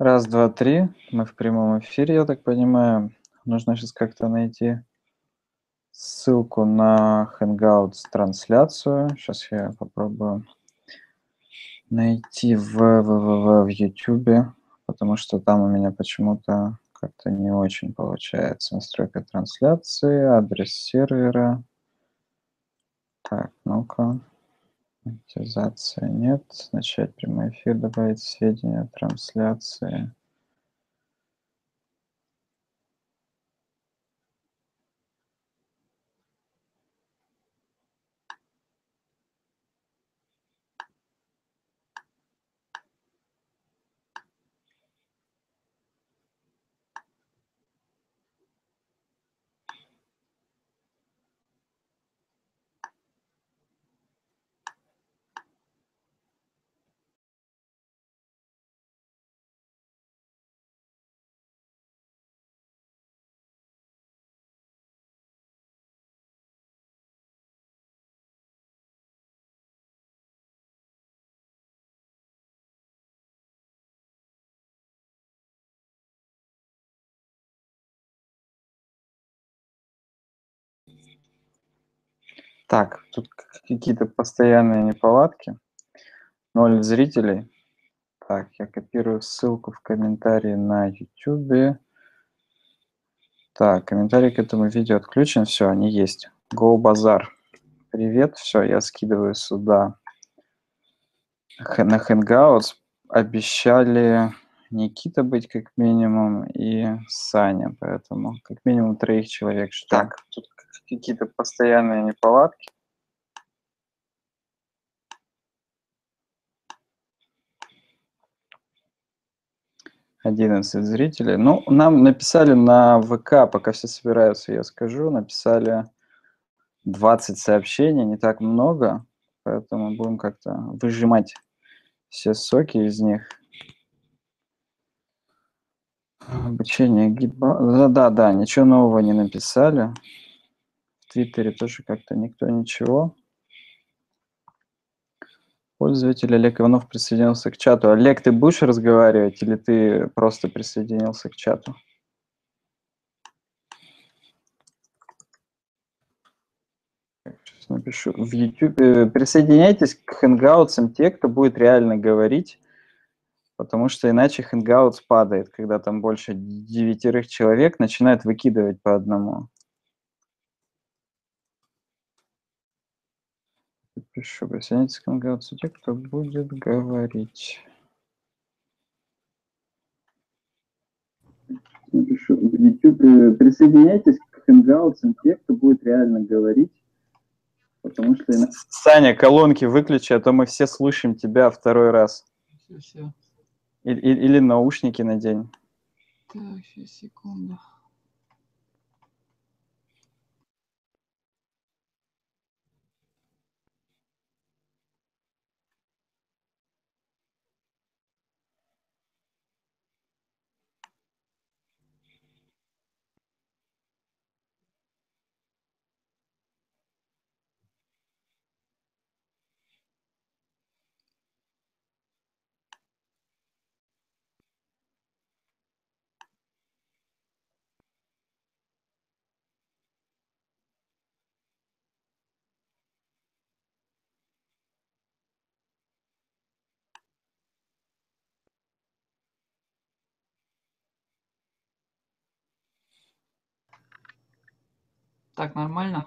Раз, два, три. Мы в прямом эфире, я так понимаю. Нужно сейчас как-то найти ссылку на Hangouts трансляцию. Сейчас я попробую найти в, в, в, в YouTube, потому что там у меня почему-то как-то не очень получается. Настройка трансляции, адрес сервера. Так, ну-ка. Монетизация нет. Начать прямой эфир, добавить сведения трансляции. Так, тут какие-то постоянные неполадки. Ноль зрителей. Так, я копирую ссылку в комментарии на YouTube. Так, комментарий к этому видео отключен. Все, они есть. Go Bazaar. Привет, все, я скидываю сюда на Hangouts. Обещали Никита быть как минимум и Саня, поэтому как минимум троих человек. Так, тут какие-то постоянные неполадки. Одиннадцать зрителей. Ну, нам написали на ВК, пока все собираются, я скажу, написали 20 сообщений, не так много, поэтому будем как-то выжимать все соки из них. Обучение гидба. Да, да, да, ничего нового не написали. В Твиттере тоже как-то никто ничего. Пользователь Олег Иванов присоединился к чату. Олег, ты будешь разговаривать или ты просто присоединился к чату? Сейчас напишу. В YouTube э, присоединяйтесь к Hangouts те, кто будет реально говорить, потому что иначе Hangouts падает, когда там больше девятерых человек начинает выкидывать по одному. Пишу, присоединяйтесь к Hangouts те, кто будет говорить. Напишу в YouTube, э, присоединяйтесь к Hangouts те, кто будет реально говорить, потому что... Саня, колонки выключи, а то мы все слышим тебя второй раз. Все, все. Или, или наушники надень. Так, сейчас, секунду. Так, нормально?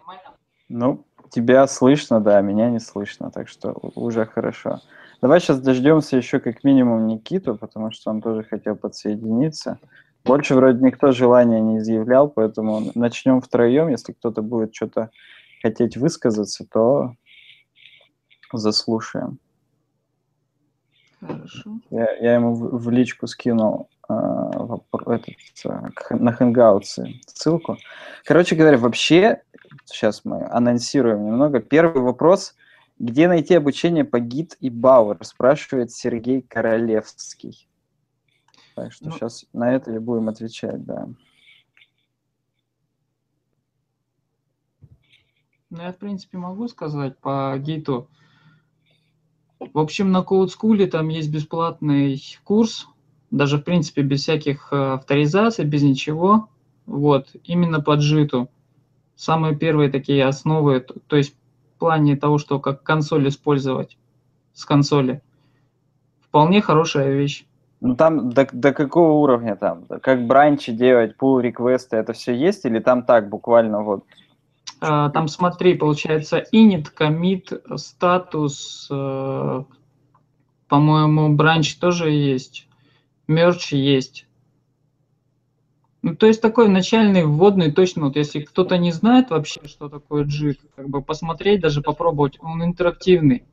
Ну, тебя слышно, да, меня не слышно, так что уже хорошо. Давай сейчас дождемся еще как минимум Никиту, потому что он тоже хотел подсоединиться. Больше вроде никто желания не изъявлял, поэтому начнем втроем. Если кто-то будет что-то хотеть высказаться, то заслушаем. Хорошо. Я, я ему в, в личку скинул этот, э, на Hangouts ссылку. Короче говоря, вообще, сейчас мы анонсируем немного. Первый вопрос. Где найти обучение по гид и Бауэр? Спрашивает Сергей Королевский. Так что Ну- сейчас на это и будем отвечать, да. Ну, я, в принципе, могу сказать по гейту. В общем, на Code School там есть бесплатный курс даже в принципе без всяких э, авторизаций, без ничего. Вот, именно по джиту. Самые первые такие основы, то есть в плане того, что как консоль использовать с консоли. Вполне хорошая вещь. Ну там до, до какого уровня там? Как бранчи делать, pull реквесты, это все есть или там так буквально вот? А, там смотри, получается init, commit, статус, э, по-моему, бранч тоже есть, merge есть. Ну, то есть такой начальный вводный, точно, вот если кто-то не знает вообще, что такое JIT, как бы посмотреть, даже попробовать, он интерактивный.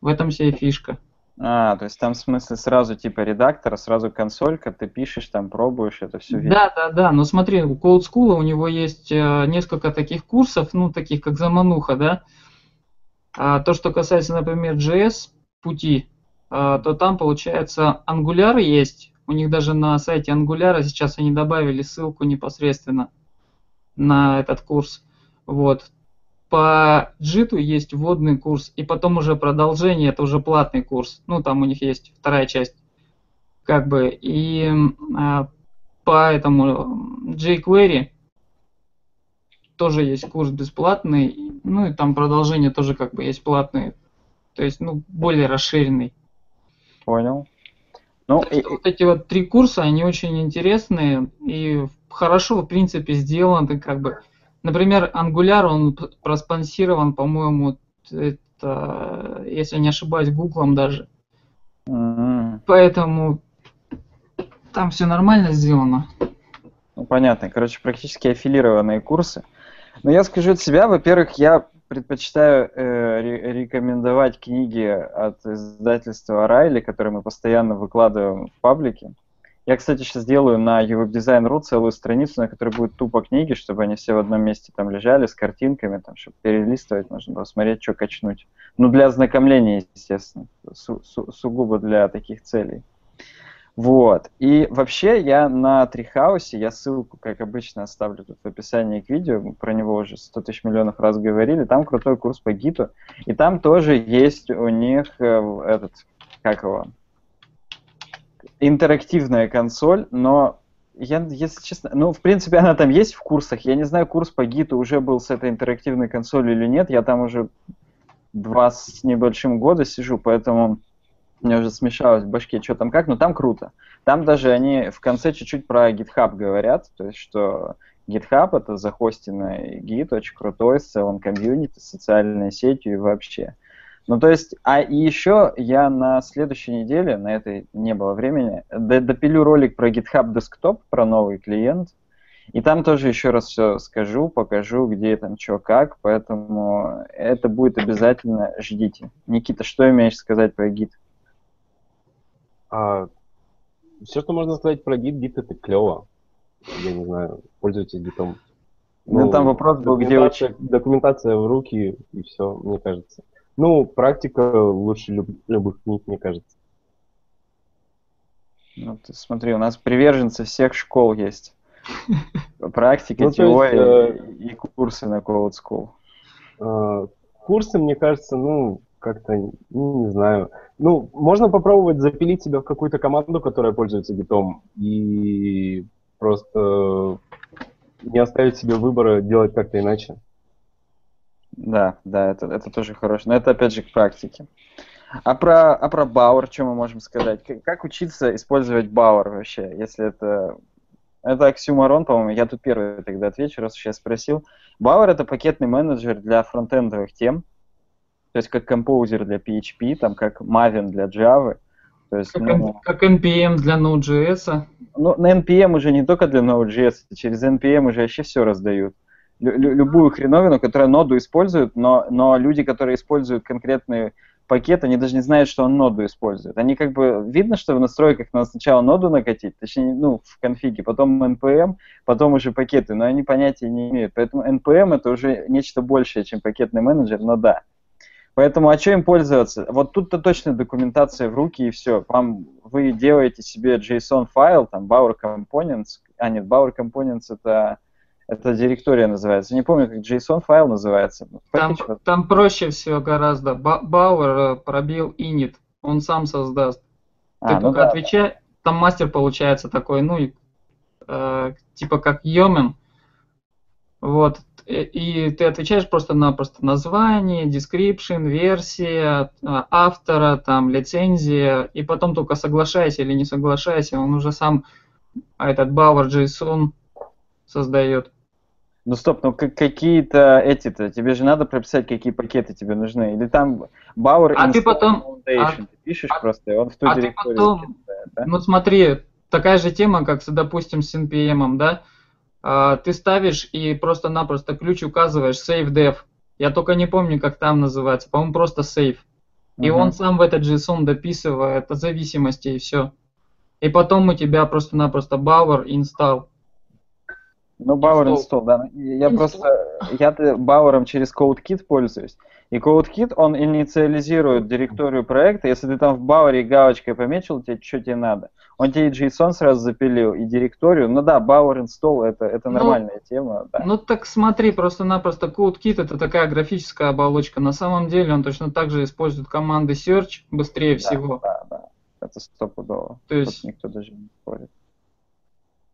В этом вся фишка. А, то есть там в смысле сразу типа редактора, сразу консолька, ты пишешь, там пробуешь, это все видно. Да, да, да. Но смотри, у Code School у него есть э, несколько таких курсов, ну, таких как замануха, да. А то, что касается, например, JS пути, то там, получается, Angular есть. У них даже на сайте Angular сейчас они добавили ссылку непосредственно на этот курс. Вот по джиту есть вводный курс, и потом уже продолжение, это уже платный курс. Ну, там у них есть вторая часть. Как бы, и а, по этому jQuery тоже есть курс бесплатный, ну и там продолжение тоже как бы есть платный, то есть, ну, более расширенный. Понял. Ну, и... вот эти вот три курса, они очень интересные и хорошо, в принципе, сделаны, как бы Например, Angular, он проспонсирован, по-моему, это, если не ошибаюсь, Гуглом даже. Mm-hmm. Поэтому там все нормально сделано. Ну, понятно. Короче, практически аффилированные курсы. Но я скажу от себя, во-первых, я предпочитаю э, рекомендовать книги от издательства Райли, которые мы постоянно выкладываем в паблике. Я, кстати, сейчас сделаю на UWebDesign.ru целую страницу, на которой будет тупо книги, чтобы они все в одном месте там лежали с картинками, там, чтобы перелистывать, можно было смотреть, что качнуть. Ну, для ознакомления, естественно, су су сугубо для таких целей. Вот. И вообще я на Трихаусе, я ссылку, как обычно, оставлю тут в описании к видео, мы про него уже 100 тысяч миллионов раз говорили, там крутой курс по гиту, и там тоже есть у них э, этот, как его, интерактивная консоль, но я, если честно, ну, в принципе, она там есть в курсах. Я не знаю, курс по гиту уже был с этой интерактивной консолью или нет. Я там уже два с небольшим года сижу, поэтому мне уже смешалось в башке, что там как, но там круто. Там даже они в конце чуть-чуть про GitHub говорят, то есть, что GitHub это захостенный гид, очень крутой, с целым комьюнити, социальной сетью и вообще. Ну, то есть, а и еще я на следующей неделе, на этой не было времени, допилю ролик про GitHub Desktop, про новый клиент, и там тоже еще раз все скажу, покажу, где там что как, поэтому это будет обязательно, ждите. Никита, что имеешь сказать про Git? А, все, что можно сказать про Git, Git это клево. Я не знаю, пользуйтесь. Ну, ну там вопрос был, где учить. Документация в руки, и все, мне кажется. Ну, практика лучше люб, любых книг, мне кажется. Ну, ты смотри, у нас приверженцы всех школ есть. Практика, ну, теория есть, э, и курсы на Code School. Э, курсы, мне кажется, ну, как-то, ну, не знаю. Ну, можно попробовать запилить себя в какую-то команду, которая пользуется гитом, и просто не оставить себе выбора делать как-то иначе. Да, да, это, это тоже хорошо. Но это опять же к практике. А про, а про Бауэр, что мы можем сказать? Как, как учиться использовать Бауэр вообще, если это... Это оксюмарон, по-моему, я тут первый тогда отвечу, раз сейчас спросил. Бауэр — это пакетный менеджер для фронтендовых тем, то есть как композер для PHP, там как Maven для Java. То есть, как, ну, как NPM для Node.js. Ну, на NPM уже не только для Node.js, через NPM уже вообще все раздают любую хреновину, которая ноду использует, но, но люди, которые используют конкретный пакет, они даже не знают, что он ноду использует. Они как бы, видно, что в настройках надо сначала ноду накатить, точнее, ну, в конфиге, потом NPM, потом уже пакеты, но они понятия не имеют. Поэтому NPM это уже нечто большее, чем пакетный менеджер, но да. Поэтому, а что им пользоваться? Вот тут-то точно документация в руки и все. Вам, вы делаете себе JSON файл, там, Bower Components, а нет, Bower Components это это директория называется. Не помню, как JSON файл называется. Там, там проще всего гораздо. Бауэр пробил init, он сам создаст. А, Ты ну только да. отвечай, там мастер получается такой, ну, и, э, типа как Йомен. Вот. И ты отвечаешь просто-напросто название, description, версия, а, автора, там, лицензия, и потом только соглашайся или не соглашайся, он уже сам этот Bower JSON создает. Ну стоп, ну какие-то эти-то, тебе же надо прописать, какие пакеты тебе нужны. Или там Bower а ты потом, Foundation, а, ты пишешь а, просто, и он в ту а директорию ты потом, да? Ну смотри, такая же тема, как, допустим, с NPM, да? А, ты ставишь и просто-напросто ключ указываешь save dev. Я только не помню, как там называется. По-моему, просто save. И uh-huh. он сам в этот JSON дописывает зависимости и все. И потом у тебя просто-напросто Bower install. Ну, Bower install, да. Я install. просто, я Bower через CodeKit пользуюсь. И CodeKit, он инициализирует директорию проекта. Если ты там в Bower галочкой пометил, тебе что тебе надо. Он тебе и JSON сразу запилил, и директорию. Ну да, Bower install это, это ну, нормальная тема. Да. Ну так смотри, просто-напросто CodeKit это такая графическая оболочка. На самом деле он точно так же использует команды search быстрее да, всего. Да, да. Это стопудово. То есть... Тут никто даже не спорит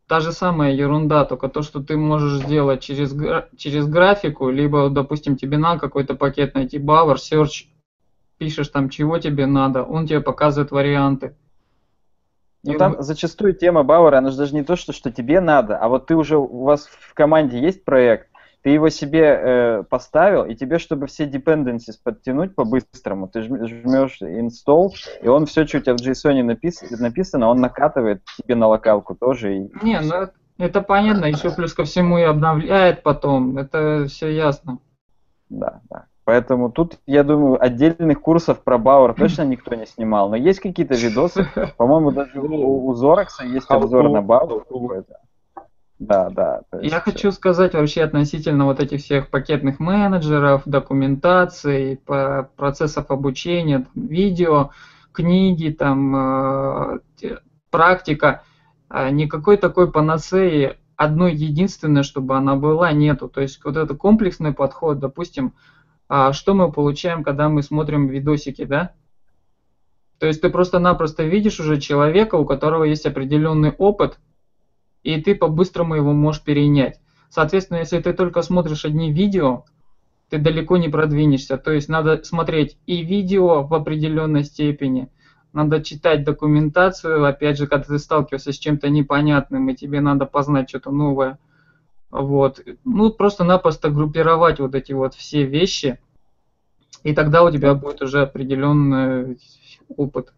та же самая ерунда, только то, что ты можешь сделать через, через графику, либо, допустим, тебе на какой-то пакет найти Bower, Search, пишешь там, чего тебе надо, он тебе показывает варианты. Ну и там зачастую тема Бауэра, она же даже не то, что, что тебе надо, а вот ты уже, у вас в команде есть проект, ты его себе э, поставил, и тебе, чтобы все dependencies подтянуть по-быстрому, ты жмешь install, и он все, что у тебя в JSON напис написано, он накатывает тебе на локалку тоже. И... Не, ну это понятно, еще плюс ко всему и обновляет потом, это все ясно. Да, да. Поэтому тут, я думаю, отдельных курсов про Бауэр точно никто не снимал. Но есть какие-то видосы. По-моему, даже у, у Зоракса есть обзор на Бауэр. Да, да. Есть... Я хочу сказать вообще относительно вот этих всех пакетных менеджеров, документации, процессов обучения, видео, книги, там, э, практика. А никакой такой панацеи одной единственной, чтобы она была, нету. То есть вот это комплексный подход, допустим, а что мы получаем, когда мы смотрим видосики, да? То есть ты просто-напросто видишь уже человека, у которого есть определенный опыт, и ты по-быстрому его можешь перенять. Соответственно, если ты только смотришь одни видео, ты далеко не продвинешься. То есть надо смотреть и видео в определенной степени, надо читать документацию, опять же, когда ты сталкиваешься с чем-то непонятным, и тебе надо познать что-то новое. Вот. Ну, просто-напросто группировать вот эти вот все вещи, и тогда у тебя будет уже определенный опыт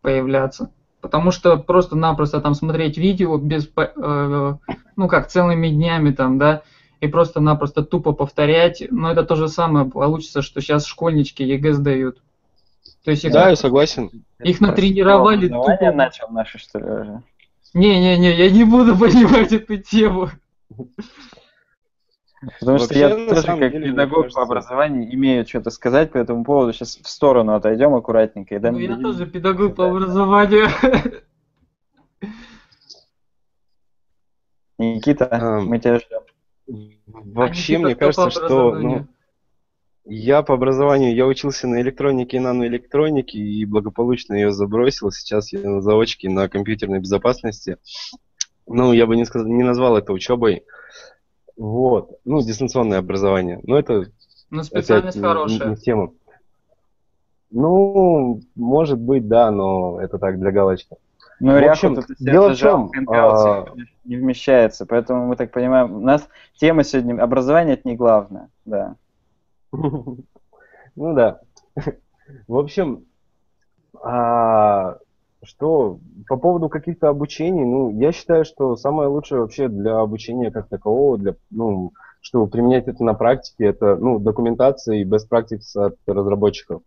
появляться. Потому что просто-напросто там смотреть видео без, э, ну как, целыми днями там, да, и просто-напросто тупо повторять, но это то же самое получится, что сейчас школьнички ЕГЭ сдают. То есть их, да, я согласен. Их натренировали тупо. начал наши, что ли, уже? Не-не-не, я не буду понимать эту тему. Потому Вообще, что я тоже как деле, педагог кажется... по образованию имею что-то сказать по этому поводу. Сейчас в сторону отойдем аккуратненько. И ну, я тоже педагог по образованию. Никита, а, мы тебя ждем. Вообще, мне кажется, что ну, я по образованию, я учился на электронике и наноэлектронике и благополучно ее забросил. Сейчас я на заочке на компьютерной безопасности. Ну, я бы не, сказал, не назвал это учебой. Вот. Ну, дистанционное образование. Но это ну, специальность опять, хорошая. Не, не тема. Ну, может быть, да, но это так, для галочки. Ну, в общем, это, дело в чем? А... Не вмещается, поэтому мы так понимаем, у нас тема сегодня образование это не главное, да. Ну да. В общем, а, что по поводу каких-то обучений, ну, я считаю, что самое лучшее вообще для обучения как такового, для, ну, чтобы применять это на практике, это, ну, документация и best practice от разработчиков.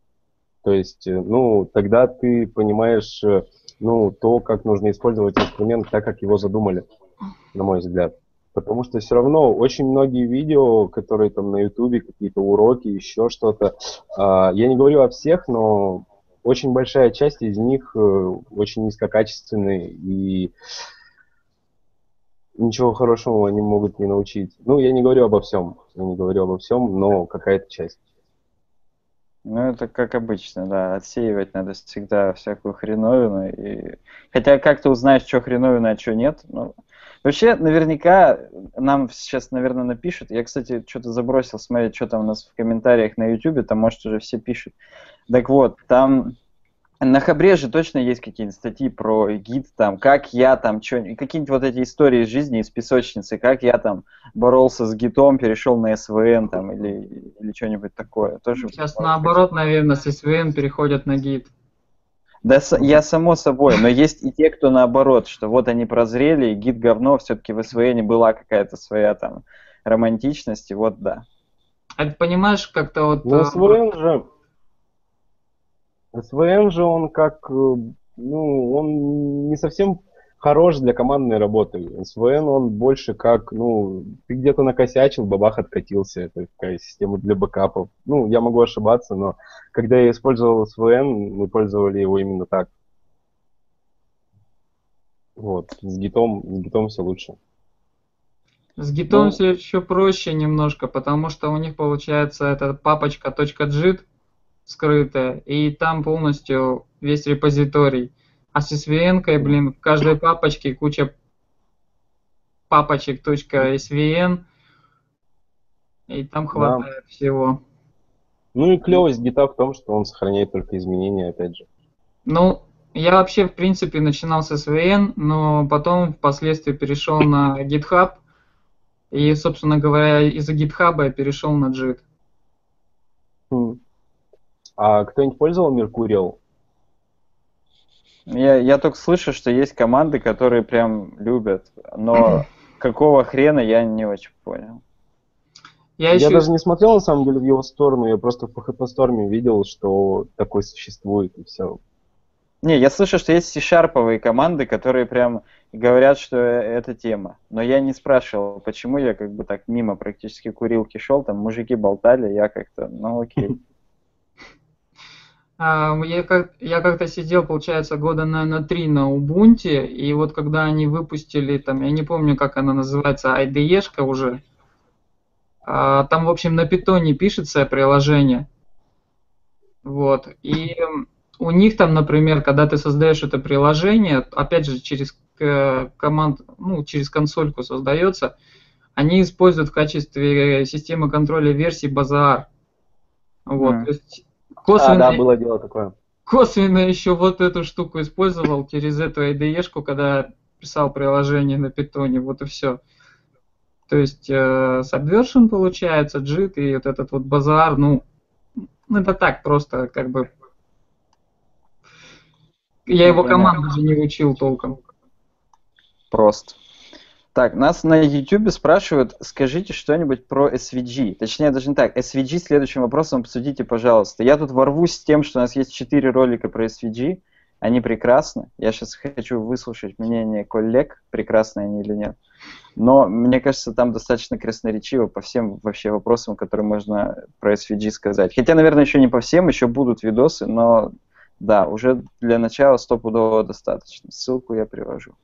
То есть, э, ну, тогда ты понимаешь, э, ну, то, как нужно использовать инструмент так, как его задумали, на мой взгляд. Потому что все равно очень многие видео, которые там на ютубе, какие-то уроки, еще что-то, э, я не говорю о всех, но очень большая часть из них э, очень низкокачественные и ничего хорошего они могут не научить. Ну, я не говорю обо всем, я не говорю обо всем, но какая-то часть. Ну, это как обычно, да. Отсеивать надо всегда всякую хреновину. И... Хотя как ты узнаешь, что хреновина, а что нет? Ну, вообще, наверняка нам сейчас, наверное, напишут. Я, кстати, что-то забросил смотреть, что там у нас в комментариях на YouTube. Там, может, уже все пишут. Так вот, там на Хабре же точно есть какие-нибудь статьи про гид, там, как я там, что, какие-нибудь вот эти истории из жизни, из песочницы, как я там боролся с гитом, перешел на СВН там, или, или что-нибудь такое. Тоже Сейчас наоборот, наверное, с СВН переходят на гид. Да, я само собой, но есть и те, кто наоборот, что вот они прозрели, и гид говно, все-таки в СВН была какая-то своя там романтичность, и вот да. А ты понимаешь, как-то вот... Ну, СВН же СВН же он как, э, ну, он не совсем хорош для командной работы. СВН он больше как, ну, ты где-то накосячил, бабах откатился. Это такая система для бэкапов. Ну, я могу ошибаться, но когда я использовал СВН, мы пользовали его именно так. Вот, с гитом, с гитом все лучше. С гитом ну, все еще проще немножко, потому что у них получается эта папочка .jit, скрытая, и там полностью весь репозиторий. А с SVN, блин, в каждой папочке куча папочек .svn, и там хватает да. всего. Ну и клевость гита в том, что он сохраняет только изменения, опять же. Ну, я вообще, в принципе, начинал с SVN, но потом впоследствии перешел на GitHub, и, собственно говоря, из-за GitHub я перешел на JIT. Хм. А кто-нибудь пользовал Меркуриал? Я, я только слышу, что есть команды, которые прям любят, но какого хрена я не очень понял. Я, я еще... даже не смотрел на самом деле в его сторону, я просто в PHP Storm видел, что такой существует и все. Не, я слышу, что есть C-шарповые команды, которые прям говорят, что это тема. Но я не спрашивал, почему я как бы так мимо практически курилки шел, там мужики болтали, я как-то, ну окей. А, я, как, я как-то сидел, получается, года, наверное, три на Ubuntu, и вот когда они выпустили, там, я не помню, как она называется, IDE-шка уже, а, там, в общем, на питоне пишется приложение, вот, и у них там, например, когда ты создаешь это приложение, опять же, через команд, ну, через консольку создается, они используют в качестве системы контроля версий базар. Вот, mm. то есть Косвенно, а, да, было дело такое. Косвенно еще вот эту штуку использовал через эту IDE-шку, когда писал приложение на питоне, вот и все. То есть э, Subversion получается, JIT и вот этот вот базар, ну, ну, это так просто, как бы. Я его команду же не учил толком. Просто. Так, нас на YouTube спрашивают, скажите что-нибудь про SVG. Точнее, даже не так. SVG следующим вопросом обсудите, пожалуйста. Я тут ворвусь с тем, что у нас есть четыре ролика про SVG. Они прекрасны. Я сейчас хочу выслушать мнение коллег, прекрасны они или нет. Но мне кажется, там достаточно красноречиво по всем вообще вопросам, которые можно про SVG сказать. Хотя, наверное, еще не по всем, еще будут видосы, но да, уже для начала стопудово достаточно. Ссылку я привожу.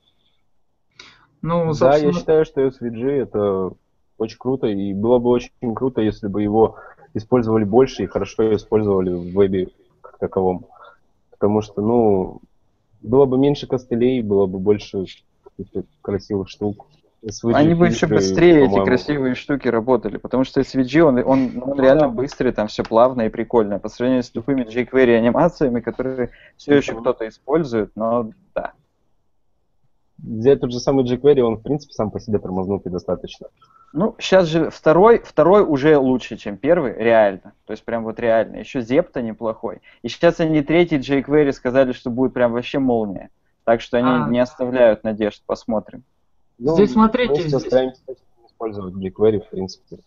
Ну, собственно... Да, я считаю, что SVG это очень круто, и было бы очень круто, если бы его использовали больше и хорошо использовали в вебе как таковом. Потому что, ну, было бы меньше костылей, было бы больше красивых штук. SVG Они бы еще быстрее эти красивые штуки работали, потому что SVG, он, он, он реально быстрый, там все плавно и прикольно, по сравнению с тупыми jQuery анимациями, которые все еще кто-то использует, но да, взять тот же самый jQuery, он, в принципе, сам по себе тормознутый достаточно. Ну, сейчас же второй, второй уже лучше, чем первый, реально. То есть прям вот реально. Еще Zepto неплохой. И сейчас они третий jQuery сказали, что будет прям вообще молния. Так что они а. не оставляют надежд, посмотрим. Ну, здесь смотрите. Мы здесь... стараемся использовать jQuery, в принципе.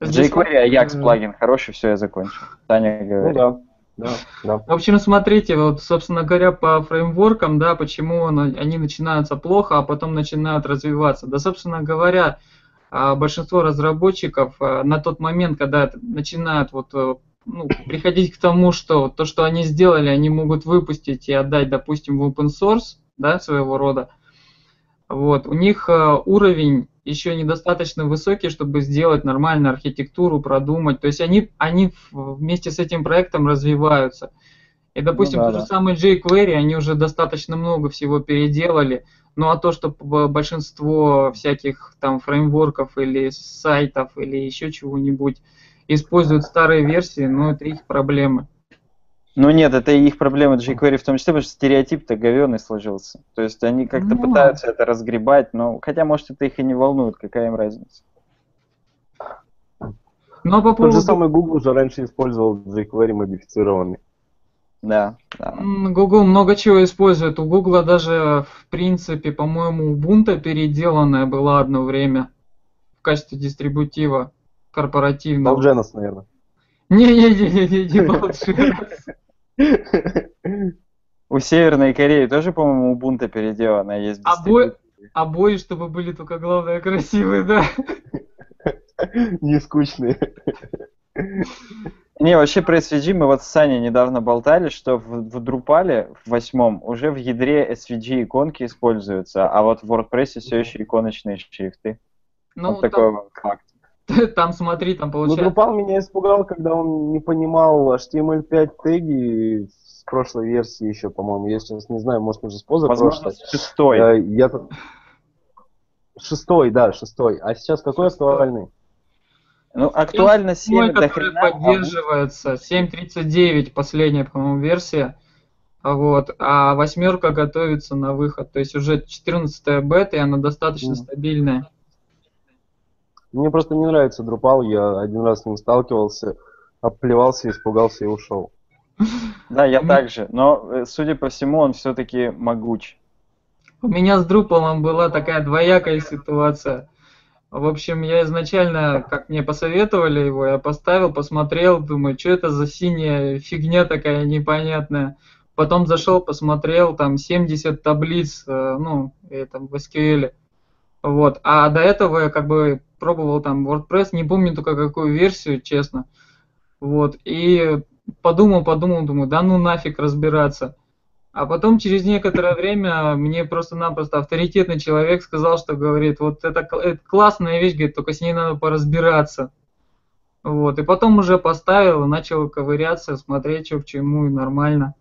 Здесь... jQuery Ajax плагин хороший, все, я закончил. Таня говорит. Ну да. Да, да. В общем, смотрите, вот, собственно говоря, по фреймворкам, да, почему они начинаются плохо, а потом начинают развиваться. Да, собственно говоря, а, большинство разработчиков а, на тот момент, когда начинают вот э, ну, приходить к тому, что то, что они сделали, они могут выпустить и отдать, допустим, в open source, да, своего рода, Вот. У них э, уровень еще недостаточно высокий, чтобы сделать нормальную архитектуру, продумать. То есть они, они вместе с этим проектом развиваются. И, допустим, ну, да, тот же да. самый jQuery, они уже достаточно много всего переделали. Ну а то, что большинство всяких там фреймворков или сайтов или еще чего-нибудь используют старые версии, ну это их проблемы. Ну нет, это их проблема jQuery в том числе, потому что стереотип-то говенный сложился. То есть они как-то ну. пытаются это разгребать, но хотя, может, это их и не волнует, какая им разница. Но по поводу... Тот же самый Google уже раньше использовал jQuery модифицированный. Да, да. Google много чего использует. У Google даже, в принципе, по-моему, Ubuntu переделанная была одно время в качестве дистрибутива корпоративного. Balgenos, наверное. Не-не-не, не Balgenos. У Северной Кореи тоже, по-моему, Ubuntu переделанная есть. Обои, обои, чтобы были только главное красивые, да? Не скучные. Не, вообще про SVG мы вот с Саней недавно болтали, что в, в Drupal в восьмом уже в ядре SVG иконки используются, а вот в WordPress все еще иконочные шрифты. Ну, вот такой вот факт. Там смотри, там ну, получается... Ну, Drupal меня испугал, когда он не понимал HTML5 теги с прошлой версии еще, по-моему. Я сейчас не знаю, может, уже с позапрошлой. шестой. Э, я... Шестой, да, шестой. А сейчас какой актуальный? Ну, актуально 7 до хрена. поддерживается, 7.39 последняя, по-моему, версия. Вот, а восьмерка готовится на выход. То есть уже 14 бета, и она достаточно mm. стабильная. Мне просто не нравится Drupal, я один раз с ним сталкивался, оплевался, испугался и ушел. Да, я также, но, э, судя по всему, он все-таки могуч. У меня с Drupal была такая двоякая ситуация. В общем, я изначально, как мне посоветовали его, я поставил, посмотрел, думаю, что это за синяя фигня такая непонятная. Потом зашел, посмотрел, там 70 таблиц, э, ну, это в SQL. Вот. А до этого я как бы пробовал там WordPress, не помню только какую версию, честно. Вот. И подумал, подумал, думаю, да ну нафиг разбираться. А потом через некоторое время мне просто-напросто авторитетный человек сказал, что говорит, вот это, это классная вещь, говорит, только с ней надо поразбираться. Вот, и потом уже поставил, начал ковыряться, смотреть, что к чему, и нормально.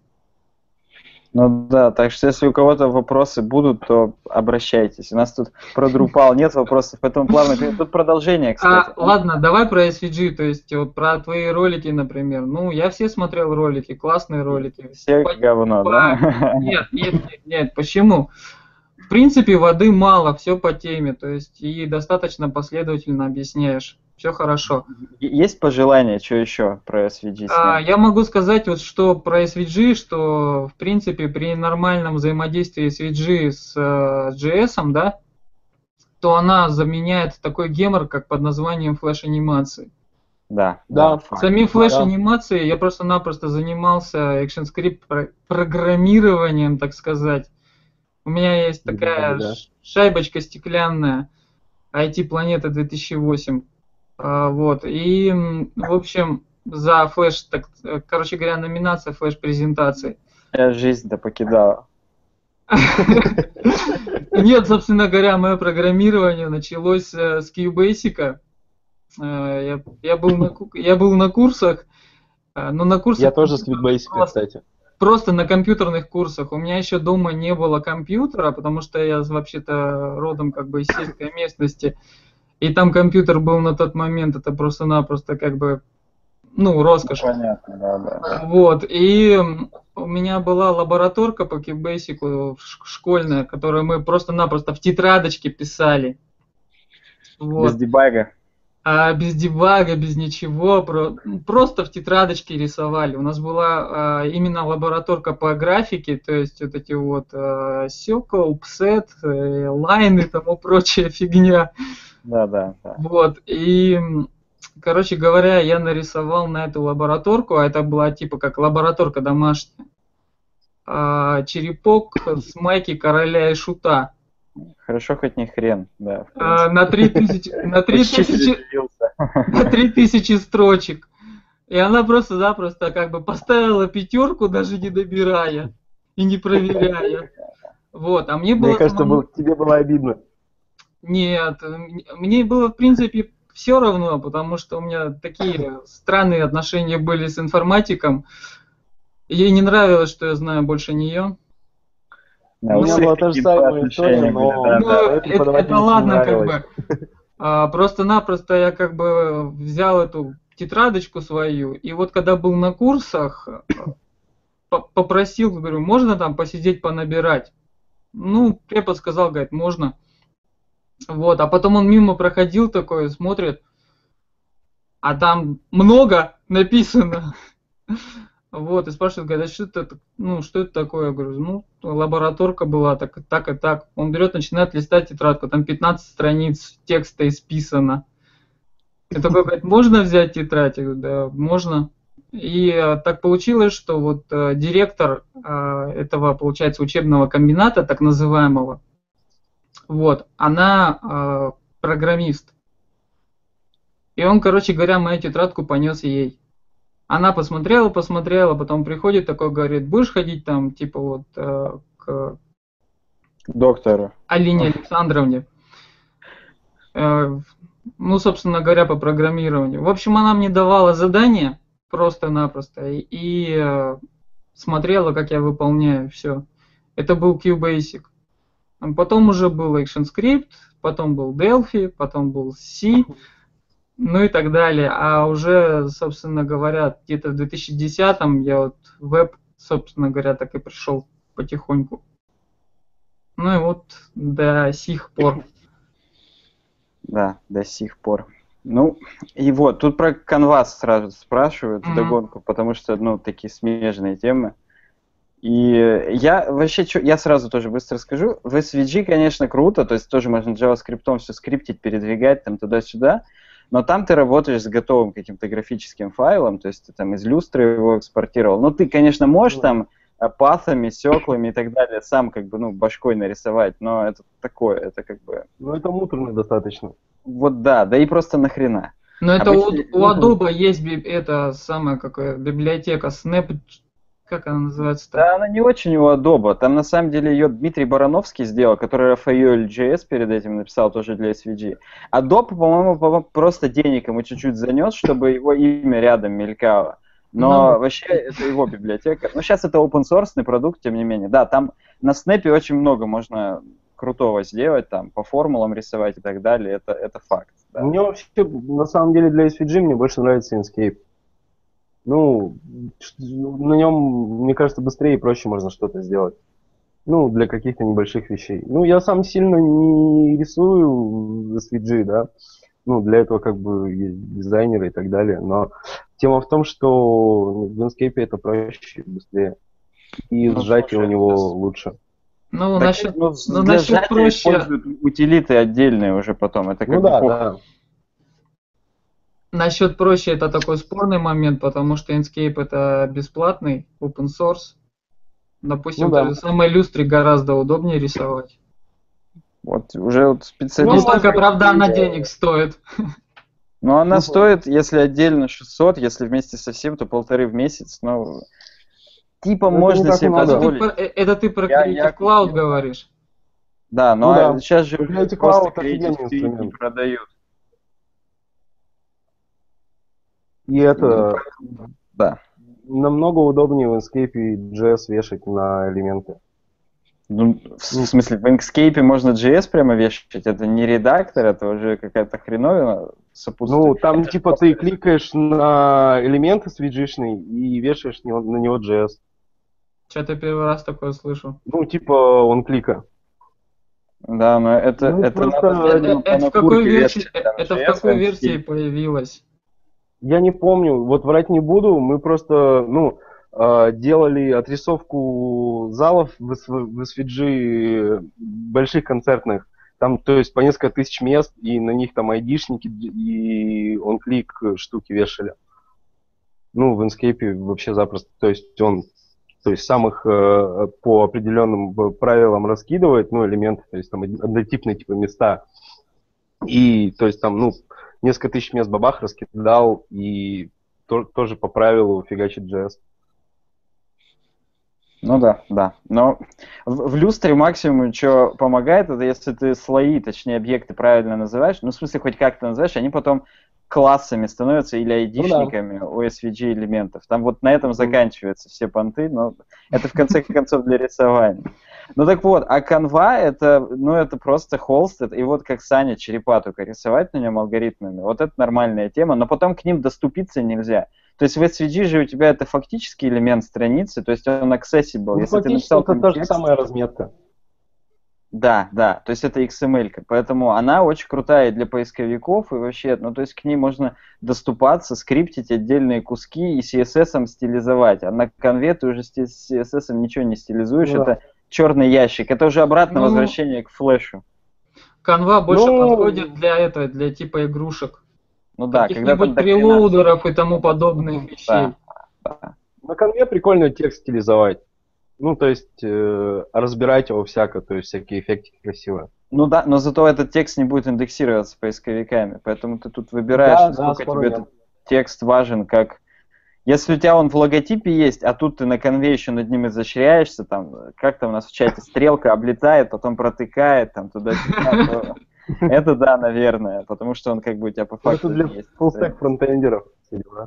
Ну да, так что если у кого-то вопросы будут, то обращайтесь. У нас тут про Drupal нет вопросов, поэтому плавно. Тут продолжение, кстати. А, ладно, давай про SVG, то есть вот про твои ролики, например. Ну, я все смотрел ролики, классные ролики. Все по, говно, да? Нет, нет, нет, нет, почему? В принципе, воды мало, все по теме, то есть и достаточно последовательно объясняешь все хорошо. Есть пожелания, что еще про SVG? А, я могу сказать, вот, что про SVG, что в принципе при нормальном взаимодействии SVG с JS, да, то она заменяет такой гемор, как под названием флеш-анимации. Да, да. да Сами флеш-анимации да. я просто-напросто занимался ActionScript программированием, так сказать. У меня есть такая да, да. шайбочка стеклянная IT Планета 2008 а, вот. И, в общем, за флеш, так, короче говоря, номинация флеш-презентации. Я жизнь-то покидала. Нет, собственно говоря, мое программирование началось э, с QBasic. Э, я, я, был на, я был на курсах, э, но на курсах... Я тоже с QBasic, кстати. Просто на компьютерных курсах. У меня еще дома не было компьютера, потому что я вообще-то родом как бы из сельской местности. И там компьютер был на тот момент, это просто-напросто как бы, ну, роскошь. Понятно, да, да. Вот, и у меня была лабораторка по QBasic школьная, которую мы просто-напросто в тетрадочке писали. Вот. Без дебага? А без дебага, без ничего, про, просто в тетрадочке рисовали. У нас была а, именно лабораторка по графике, то есть вот эти вот а, секл, псет, э, лайн и тому прочая фигня. Да, да, да. Вот, и, короче говоря, я нарисовал на эту лабораторку, а это была типа как лабораторка домашняя, а, черепок с майки короля и шута. Хорошо, хоть не хрен, да. А, на 3000, на 3000, на 3000 строчек. И она просто-запросто как бы поставила пятерку, даже не добирая и не проверяя. Вот, а мне Мне было кажется, самому- было- тебе было обидно. Нет, мне было, в принципе, все равно, потому что у меня такие странные отношения были с информатиком. Ей не нравилось, что я знаю больше нее. Да, У у меня была та же самая отношения история, но- да, Ну, да. это ладно, как бы. А, Просто-напросто я как бы взял эту тетрадочку свою, и вот когда был на курсах, по- попросил, говорю, можно там посидеть, понабирать? Ну, препод сказал, говорит, можно. Вот, а потом он мимо проходил такой, смотрит, а там много написано. Вот, и спрашивает, говорит, а что это, ну, что это такое? Я говорю, ну, лабораторка была, так, так и так. Он берет, начинает листать тетрадку, там 15 страниц текста исписано. И такой говорит, можно взять тетрадь? Я говорю, да, можно. И э, так получилось, что вот э, директор э, этого, получается, учебного комбината, так называемого, вот, она программист. И он, короче говоря, мою тетрадку понес ей. Она посмотрела, посмотрела, потом приходит такой, говорит, будешь ходить там, типа вот э, к Доктору. Алине Александровне. Э, Ну, собственно говоря, по программированию. В общем, она мне давала задание просто-напросто и, и, э, смотрела, как я выполняю все. Это был QBasic. Потом уже был ActionScript, потом был Delphi, потом был C, ну и так далее. А уже, собственно говоря, где-то в 2010-м я вот веб, собственно говоря, так и пришел потихоньку. Ну и вот до сих пор. Да, до сих пор. Ну, и вот, тут про канвас сразу спрашивают Мгм. вдогонку, потому что, ну, такие смежные темы. И я вообще, я сразу тоже быстро скажу, в SVG, конечно, круто, то есть тоже можно JavaScript все скриптить, передвигать там туда-сюда, но там ты работаешь с готовым каким-то графическим файлом, то есть ты там из люстры его экспортировал. Ну, ты, конечно, можешь Ну. там э, паthами, секлами и так далее сам как бы, ну, башкой нарисовать, но это такое, это как бы, Ну, это муторно достаточно. вот да, да и просто нахрена. Но это у, у Adobe есть это самая какая библиотека Snap, как она называется? Да, она не очень у Adobe. Там на самом деле ее Дмитрий Барановский сделал, который Rafael.js перед этим написал тоже для SVG. Adobe, по-моему, по- просто денег ему чуть-чуть занес, чтобы его имя рядом мелькало. Но Ну. вообще это его библиотека. Но сейчас это open source продукт, тем не менее. Да, там на Snap очень много можно крутого сделать, там по формулам рисовать и так далее. Это, это факт. да. Мне вообще, на самом деле, для SVG мне больше нравится Inkscape. Ну, на нем, мне кажется, быстрее и проще можно что-то сделать. Ну, для каких-то небольших вещей. Ну, я сам сильно не рисую в SVG, да. Ну, для этого как бы есть дизайнеры и так далее. Но тема в том, что в Inkscape это проще и быстрее. И Ну, сжатие у него это- лучше. Ну, Так, насчет, ну, ну, для насчет проще- используют утилиты отдельные уже потом. Это как Ну бы да, да. Насчет проще это такой спорный момент, потому что Inkscape это бесплатный, open source. Допустим, Ну да. даже самой люстре гораздо удобнее рисовать. Вот уже вот специалист. Ну, быть, правда, она денег стоит. Но она Ну, стоит, если отдельно 600, если вместе со всем, то полторы в месяц. Ну, типа Ну, это можно себе много. Это ты, позволить. про- э, это ты про Я- Creative я Cloud купил. говоришь. Да, но Ну да. сейчас же просто Cloud Creative Suite не продают. И это Да. намного удобнее в Inkscape JS вешать на элементы. Ну, в, смысле, в Inkscape можно JS прямо вешать, это не редактор, это уже какая-то хреновина сопутствует. Ну, там типа ты кликаешь на элементы свиджишный и вешаешь на него JS. Что-то первый раз такое слышу. Ну, типа он клика. Да, но это, Ну, это просто надо это- Э, э, по Это в какой версии, вешать, это в какой версии появилось? Я не помню, вот врать не буду, мы просто, ну, э, делали отрисовку залов в в больших концертных. Там, то есть, по несколько тысяч мест, и на них там айдишники и он клик штуки вешали. Ну, в Inkscape вообще запросто. То есть он то есть сам их э, по определенным э, правилам раскидывает, ну, элементы, то есть там од- однотипные типа места. И, то есть там, ну, несколько тысяч мест бабах раскидал и то- тоже по правилу фигачит JS. Ну да, да. Но В, в люстре максимум, что помогает, это если ты слои, точнее объекты правильно называешь, ну в смысле хоть как-то называешь, они потом классами становятся или айдишниками ну, да. у SVG элементов. Там вот на этом заканчиваются все понты, но это в конце концов для рисования. Ну так вот, а канва это, ну это просто холст, и вот как Саня черепа только рисовать на нем алгоритмами, вот это нормальная тема, но потом к ним доступиться нельзя. То есть в SVG же у тебя это фактически элемент страницы, то есть он accessible. Ну, Если ты написал это та же самая разметка. Да, да, то есть это XML, поэтому она очень крутая для поисковиков и вообще, ну то есть к ней можно доступаться, скриптить отдельные куски и CSS стилизовать, а на конве ты уже с CSS ничего не стилизуешь, да. это черный ящик, это уже обратное ну, возвращение к флешу. Канва больше ну, подходит для этого, для типа игрушек. Ну да, каких-нибудь прелоудеров и тому подобных вещей. Да, да. На конве прикольно текст стилизовать. Ну, то есть э, разбирать его всяко, то есть всякие эффекты красивые. Ну да, но зато этот текст не будет индексироваться поисковиками, поэтому ты тут выбираешь, да, насколько да, тебе нет. этот текст важен, как если у тебя он в логотипе есть, а тут ты на конве еще над ним изощряешься, там, как там у нас в чате стрелка облетает, потом протыкает, там, туда-сюда, то это да, наверное, потому что он как бы у тебя по факту Это для full-stack фронтендеров.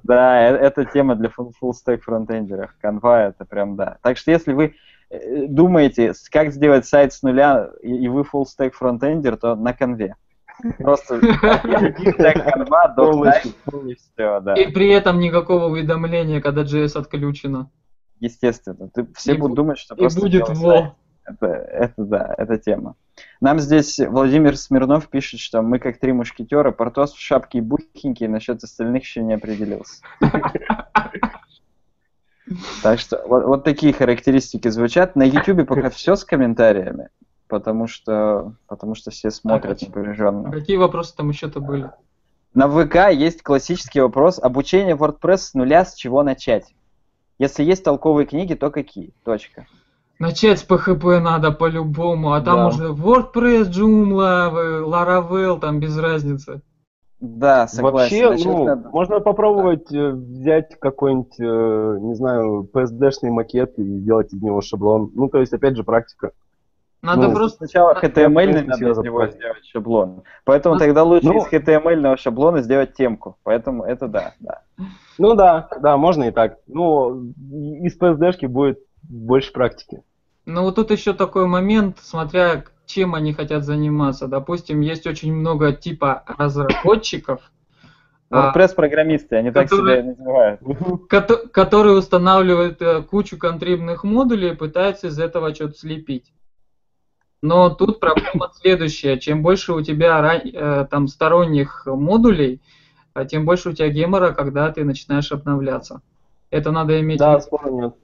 Да, э, это тема для full-stack фронтендеров. Canva это прям да. Так что если вы э, думаете, как сделать сайт с нуля, и вы full-stack фронтендер, то на конве. Просто и все, да. И при этом никакого уведомления, когда JS отключено. Естественно. Ты, все будут думать, что просто... И будет во. Это, это да, это тема. Нам здесь Владимир Смирнов пишет, что мы как три мушкетера, Портос в шапке и бухенький, насчет остальных еще не определился. Так что вот, вот такие характеристики звучат. На YouTube пока все с комментариями, потому что, потому что все смотрят а напряженно. Какие вопросы там еще-то были? На ВК есть классический вопрос. Обучение WordPress с нуля, с чего начать? Если есть толковые книги, то какие? Точка. Начать с PHP надо по-любому, а там да. уже WordPress, Joomla, Laravel, там без разницы. Да, согласен. Вообще, ну, надо. можно попробовать да. Э, взять какой-нибудь, э, не знаю, PSD-шный макет и сделать из него шаблон. Ну, то есть, опять же, практика. Надо ну, просто сначала HTML надо из него сделать шаблон. Поэтому ну, тогда лучше ну, из HTML шаблона сделать темку. Поэтому это да, да. Ну да, да, можно и так. Ну, из PSD-шки будет больше практики. Ну вот тут еще такой момент, смотря чем они хотят заниматься. Допустим, есть очень много типа разработчиков. WordPress-программисты, они которые, так себя называют. Которые устанавливают э, кучу контрибных модулей и пытаются из этого что-то слепить. Но тут проблема следующая. Чем больше у тебя э, там сторонних модулей, а тем больше у тебя гемора, когда ты начинаешь обновляться. Это надо иметь да, в виду. нет.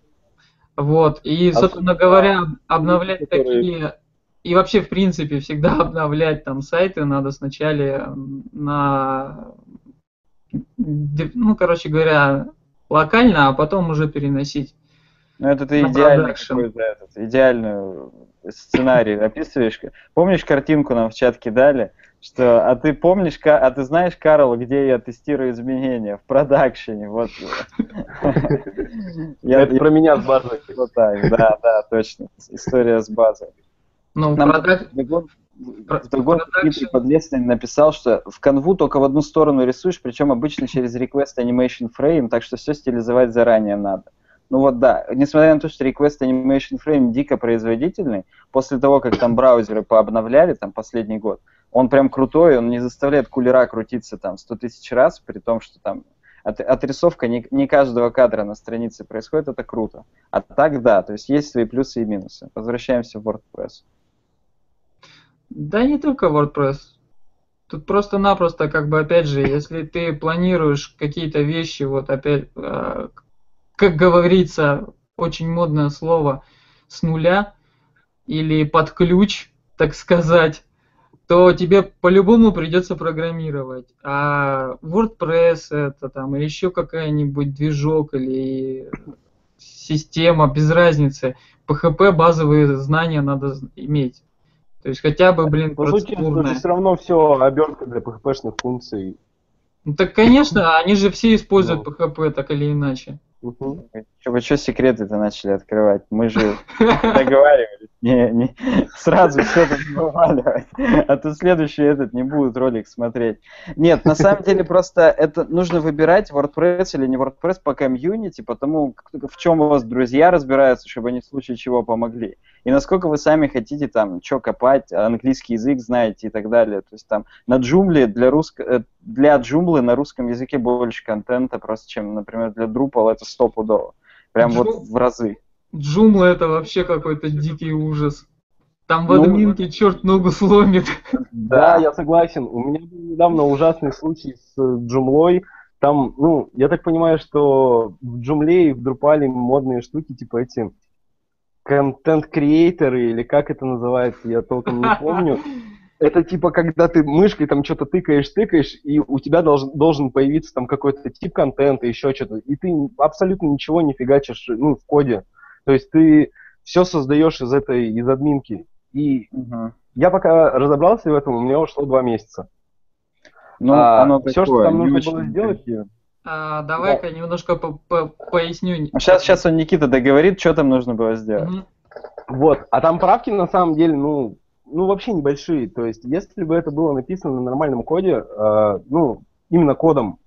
Вот, и, собственно говоря, обновлять такие, и вообще, в принципе, всегда обновлять там сайты надо сначала на, ну, короче говоря, локально, а потом уже переносить. Ну, это ты идеальный какой-то этот, идеальный сценарий описываешь. Помнишь, картинку нам в чат кидали? Что, а ты помнишь, а ты знаешь, Карл, где я тестирую изменения? В продакшене, вот. Это про меня с базой. Вот так, да, да, точно. История с базой. Ну, Другой подлесный написал, что в канву только в одну сторону рисуешь, причем обычно через request animation frame, так что все стилизовать заранее надо. Ну вот да, несмотря на то, что Request Animation Frame дико производительный, после того, как там браузеры пообновляли, там последний год, он прям крутой, он не заставляет кулера крутиться там 100 тысяч раз, при том, что там от, отрисовка не, не каждого кадра на странице происходит, это круто. А так да, то есть есть свои плюсы и минусы. Возвращаемся в WordPress. Да не только WordPress. Тут просто-напросто, как бы, опять же, если ты планируешь какие-то вещи, вот опять, а, как говорится, очень модное слово, с нуля или под ключ, так сказать, то тебе по-любому придется программировать. А WordPress это там, или еще какая-нибудь движок, или система, без разницы. PHP базовые знания надо иметь. То есть хотя бы, блин, По сути, это все равно все обертка для PHP-шных функций. Ну так, конечно, они же все используют ну. PHP так или иначе. Что, вы что секреты-то начали открывать? Мы же договаривались. Не, не, сразу все тут вываливать. А то следующий этот не будут ролик смотреть. Нет, на самом деле просто это нужно выбирать WordPress или не WordPress по комьюнити, потому в чем у вас друзья разбираются, чтобы они в случае чего помогли. И насколько вы сами хотите там что копать, английский язык знаете и так далее. То есть там на джумле для, русско... э, для джумлы на русском языке больше контента просто, чем, например, для Drupal это стопудово. Прям вот Джу- в разы. Джумла это вообще какой-то дикий ужас. Там в Ну, админке черт ногу сломит. Да, я согласен. У меня был недавно ужасный случай с э, Джумлой. Там, ну, я так понимаю, что в Джумле и в Друпале модные штуки, типа эти контент-креаторы, или как это называется, я толком не помню. Это типа, когда ты мышкой там что-то тыкаешь, тыкаешь, и у тебя должен, должен появиться там какой-то тип контента, еще что-то, и ты абсолютно ничего не фигачишь, ну, в коде. То есть ты все создаешь из этой, из админки. И Мгм. я пока разобрался в этом, у меня ушло два месяца. Ну, А, оно что такое, там не нужно было сделать? А, Давай-ка немножко по- по- поясню. Сейчас, сейчас он Никита договорит, что там нужно было сделать. Мгм. Вот. А там правки на самом деле, ну, ну вообще небольшие. То есть, если бы это было написано на нормальном коде, э, ну, именно кодом,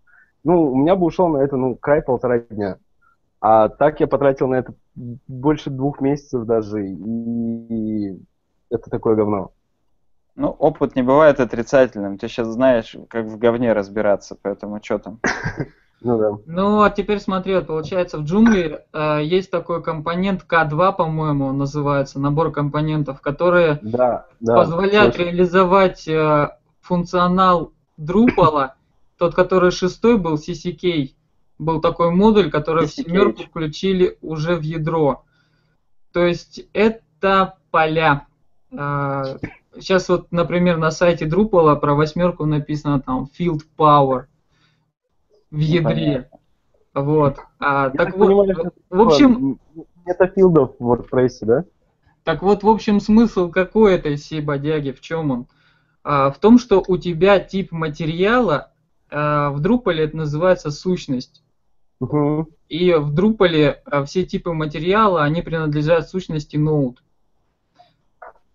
ну, у меня бы ушло на это, ну, край полтора дня. А так я потратил на это больше двух месяцев даже, и это такое говно. Ну, опыт не бывает отрицательным. Ты сейчас знаешь, как в говне разбираться, поэтому что там. Ну да. Ну, а теперь смотри, вот получается, в джунгле э, есть такой компонент К2, по-моему, он называется, набор компонентов, которые Да, да. позволяют точно. реализовать э, функционал Drupal, тот, который шестой был, CCK, был такой модуль, который в CCK. семерку включили уже в ядро. То есть это поля. А, Сейчас вот, например, на сайте Drupal про восьмерку написано там Field Power в ядре. Вот. А, так так вот, понимаю, в общем, Это филдов в WordPress, да? Так вот, в общем, смысл какой этой всей бодяги, в чем он? А, в том, что у тебя тип материала, а, в Drupal это называется сущность. Мгм. И в Drupal а, все типы материала, они принадлежат сущности Node.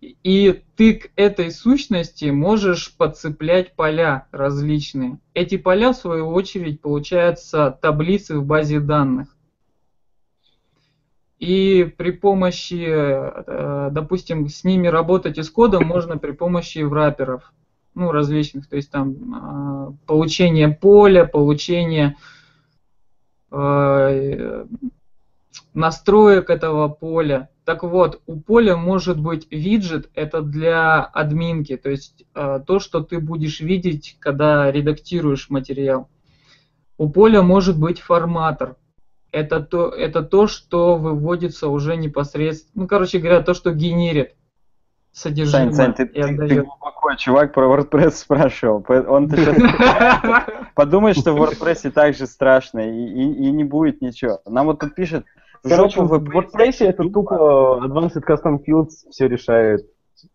И ты к этой сущности можешь подцеплять поля различные. Эти поля, в свою очередь, получаются таблицы в базе данных. И при помощи, э, допустим, с ними работать из кода можно при помощи враперов, ну, различных, то есть там э, получение поля, получение э, настроек этого поля. Так вот, у поля может быть виджет, это для админки, то есть э, то, что ты будешь видеть, когда редактируешь материал. У поля может быть форматор, это то, это то, что выводится уже непосредственно, ну, короче говоря, то, что генерит содержимое Сань, Сань, ты, ты- ты глубоко чувак про WordPress спрашивал. Он подумает, что в WordPress так же страшно, и, и- и не будет ничего. Нам вот тут пишет, Короче, в WordPress это тупо. тупо Advanced Custom Fields все решает.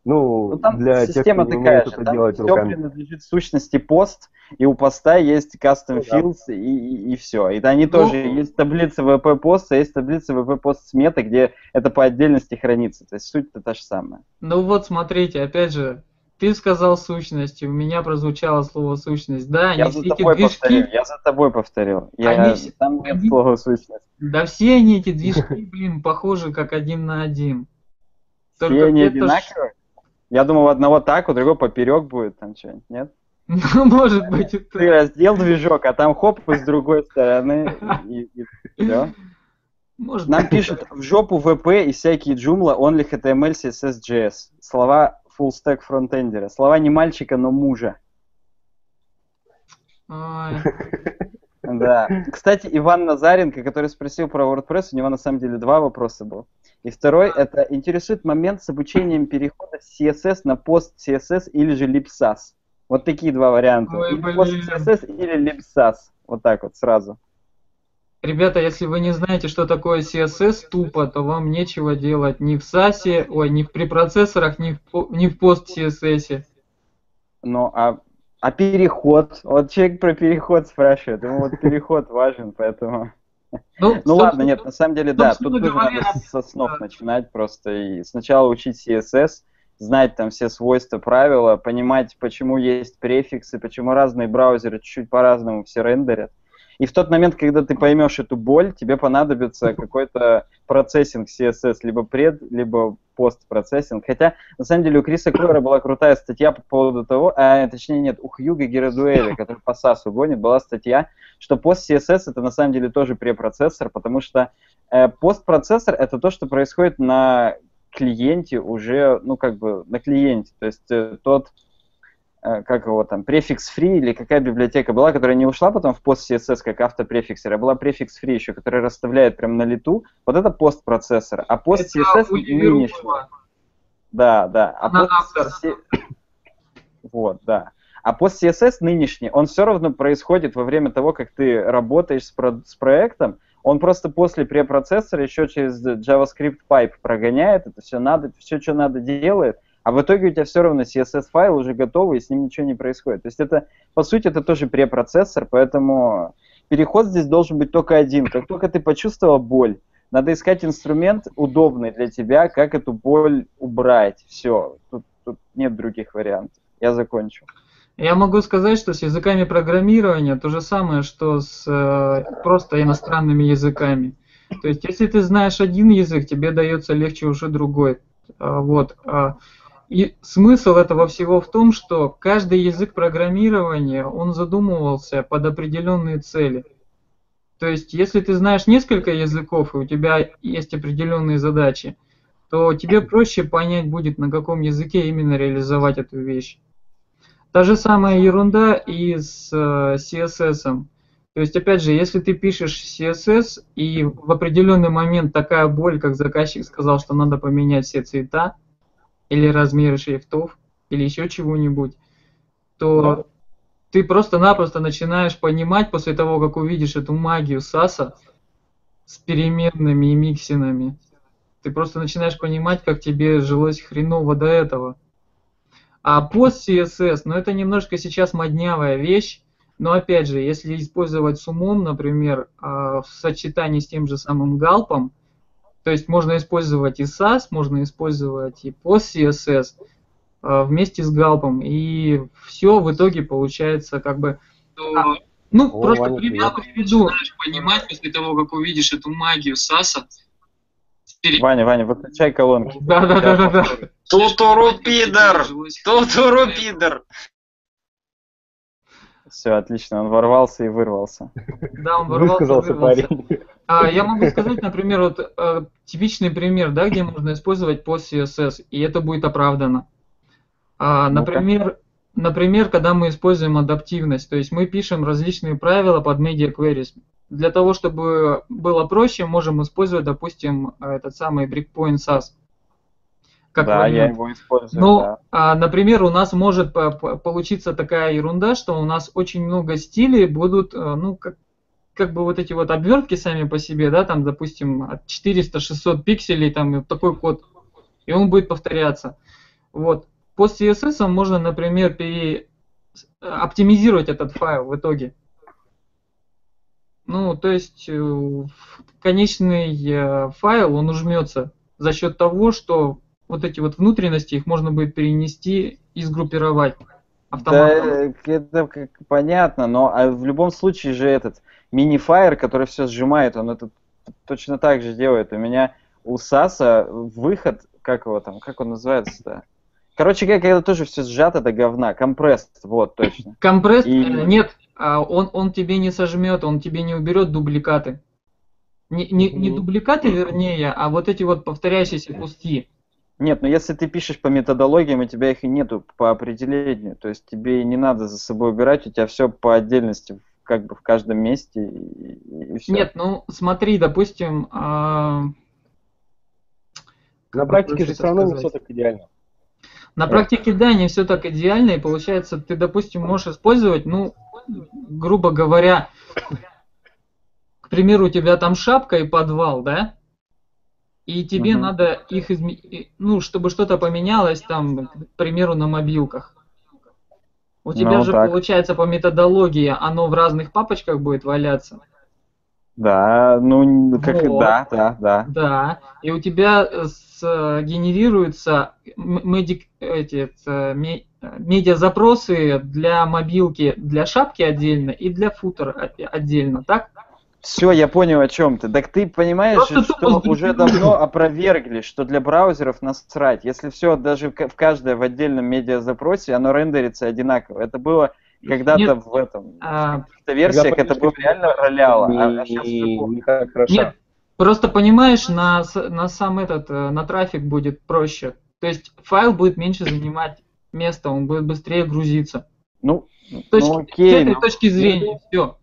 Ну, Ну, там для система тех, кто не такая умеет же, это там делать все руками. принадлежит сущности пост, и у поста есть custom Ну да. fields, и, и, все. И они тоже, есть таблица VP поста, есть таблица VP пост сметы, где это по отдельности хранится. То есть суть-то та же самая. Ну вот, смотрите, опять же, ты сказал сущности, у меня прозвучало слово сущность. Да, я они за тобой движки, повторил, я за тобой повторил. Я, Они там нет они- слова сущность. да все они эти движки, блин, похожи как один на один. Только Все они одинаковые? Я думал, у одного так, у другого поперек будет там что-нибудь, нет? Ну, может быть, и Ты раздел движок, а там хоп, и с другой стороны, и, все. Может Нам быть. пишут в жопу VP и всякие джумла, only HTML, CSS, JS. Слова full stack фронтендера. Слова не мальчика, но мужа. Да. Кстати, Иван Назаренко, который спросил про WordPress, у него на самом деле два вопроса было. И второй, это интересует момент с обучением перехода с CSS на пост CSS или же libsas. Вот такие два варианта. Ой, или пост CSS или libsas. Вот так вот сразу. Ребята, если вы не знаете, что такое CSS тупо, то вам нечего делать ни в SAS, ой, ни в препроцессорах, ни в, по- ни в пост CSS. Ну, а, а переход? Вот человек про переход спрашивает. Ему вот переход важен, поэтому... Ну, ну ладно, нет, на самом деле, да, тут тоже говоря, надо со снов начинать просто и сначала учить CSS, знать там все свойства, правила, понимать, почему есть префиксы, почему разные браузеры чуть-чуть по-разному все рендерят. И в тот момент, когда ты поймешь эту боль, тебе понадобится какой-то процессинг CSS, либо пред, либо постпроцессинг. Хотя, на самом деле, у Криса Кройера была крутая статья по поводу того, а, точнее нет, у Хьюга Герадуэля, который по SAS гонит, была статья, что пост CSS это на самом деле тоже препроцессор, потому что э, постпроцессор это то, что происходит на клиенте уже, ну как бы на клиенте, то есть э, тот как его там, префикс free или какая библиотека была, которая не ушла потом в пост CSS как автопрефиксер, а была префикс free еще, который расставляет прям на лету, вот это постпроцессор, а пост CSS. Юрова. Да, да. А Она пост Вот, да. А пост CSS нынешний, он все равно происходит во время того, как ты работаешь с, про- с проектом, он просто после препроцессора еще через JavaScript pipe прогоняет, это все надо, все, что надо, делает, а в итоге у тебя все равно CSS-файл уже готовый, и с ним ничего не происходит. То есть это, по сути, это тоже препроцессор, поэтому переход здесь должен быть только один. Как только ты почувствовал боль, надо искать инструмент удобный для тебя, как эту боль убрать. Все, тут, тут нет других вариантов. Я закончу. Я могу сказать, что с языками программирования то же самое, что с э, просто иностранными языками. То есть, если ты знаешь один язык, тебе дается легче уже другой. А, вот. а, И смысл этого всего в том, что каждый язык программирования, он задумывался под определенные цели. То есть, если ты знаешь несколько языков, и у тебя есть определенные задачи, то тебе проще понять будет, на каком языке именно реализовать эту вещь. Та же самая ерунда и с э, CSS. То есть, опять же, если ты пишешь CSS, и в определенный момент такая боль, как заказчик сказал, что надо поменять все цвета, или размеры шрифтов, или еще чего-нибудь, то ты просто-напросто начинаешь понимать после того, как увидишь эту магию САСа с переменными и миксинами. Ты просто начинаешь понимать, как тебе жилось хреново до этого. А пост CSS, ну это немножко сейчас моднявая вещь, но опять же, если использовать с умом, например, а, в сочетании с тем же самым галпом, то есть можно использовать и SAS, можно использовать и пост CSS а, вместе с галпом, и все в итоге получается как бы... а, ну, О, просто Ваня, пример приведу. Начинаешь понимать после того, как увидишь эту магию САСа. Ваня, Ваня, выключай колонки. Да, да, да, да, да. Тутуру пидор! Тутуру пидор! Все, отлично, он ворвался и вырвался. Да, он ворвался, Высказался вырвался. парень. А, я могу сказать, например, вот э, типичный пример, да, где можно использовать пост CSS, и это будет оправдано. А, например, например, когда мы используем адаптивность, то есть мы пишем различные правила под media queries. Для того, чтобы было проще, можем использовать, допустим, этот самый breakpoint SAS. Как да, я вариант. его использую. Ну, да. а, например, у нас может по- по- получиться такая ерунда, что у нас очень много стилей будут, э, ну, как, как бы вот эти вот обвертки сами по себе, да, там, допустим, от 400-600 пикселей, там, такой код, и он будет повторяться. Вот. По CSS можно, например, пере- оптимизировать этот файл в итоге. Ну, то есть э, конечный э, файл, он ужмется за счет того, что вот эти вот внутренности, их можно будет перенести и сгруппировать Да, автоматом. э, это как понятно, но а в любом случае же этот мини-фаер, который все сжимает, он это точно так же делает. У меня у САСа выход, как его там, как он называется-то? Короче, как когда тоже все сжато до говна, компресс, вот, точно. Компресс, И- э, нет, а, он, он тебе не сожмет, он тебе не уберет дубликаты. Не, не, не дубликаты, вернее, а вот эти вот повторяющиеся куски. Нет, но если ты пишешь по методологиям, у тебя их и нету по определению, то есть тебе и не надо за собой убирать, у тебя все по отдельности, как бы в каждом месте и, все. Нет, ну смотри, допустим, а, На практике же все равно не все так идеально. На практике, да, не все так идеально, и получается, ты, допустим, можешь использовать, ну, грубо говоря, к примеру, у тебя там шапка и подвал, да? И тебе Мгм. надо их изменить, ну, чтобы что-то поменялось там, к примеру, на мобилках. У тебя Ну, же так. получается по методологии оно в разных папочках будет валяться. Да, ну, как Вот. да, да, да. Да, и у тебя э, с- генерируются медик, эти, э, ме- э, медиазапросы для мобилки, для шапки отдельно и для футера отдельно, так? Все, я понял, о чем ты. Так ты понимаешь, Просто же, тупо что уже давно опровергли, что для браузеров насрать. Если все даже в ка- в каждое в отдельном медиазапросе, оно рендерится одинаково. Это было когда-то в этом, А, в каких-то версиях это было реально роляло. А, а так хорошо. Нет, просто понимаешь, на, с- на сам этот, э, на трафик будет проще. То есть файл будет меньше занимать места, он будет быстрее грузиться. Ну, С точки- ну с окей, этой ну, точки зрения, все.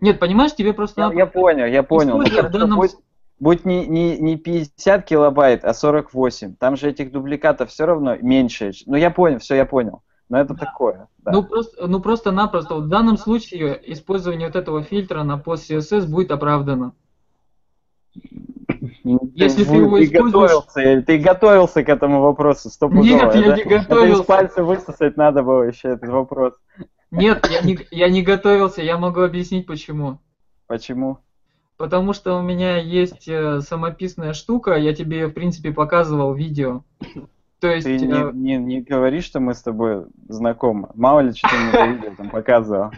Нет, понимаешь, тебе просто я, я понял, я понял. Ну, в хорошо, данном будь, будь не, не, не 50 килобайт, а 48. Там же этих дубликатов все равно меньше. Ну, я понял, все, я понял. Но это такое. да. Ну, просто, ну просто-напросто в данном случае использование вот этого фильтра на пост CSS будет оправдано. если ты вы- его используешь- готовился, ты готовился к этому вопросу, стопудово. Нет, я Это- не это готовился. из пальца высосать надо было еще этот вопрос. Нет, я не, я не готовился, я могу объяснить почему. Почему? Потому что у меня есть э, самописная штука, я тебе, в принципе, показывал видео. То есть, Ты э, не, не, не говори, что мы с тобой знакомы. Мало ли, что ты мне видео там показывал.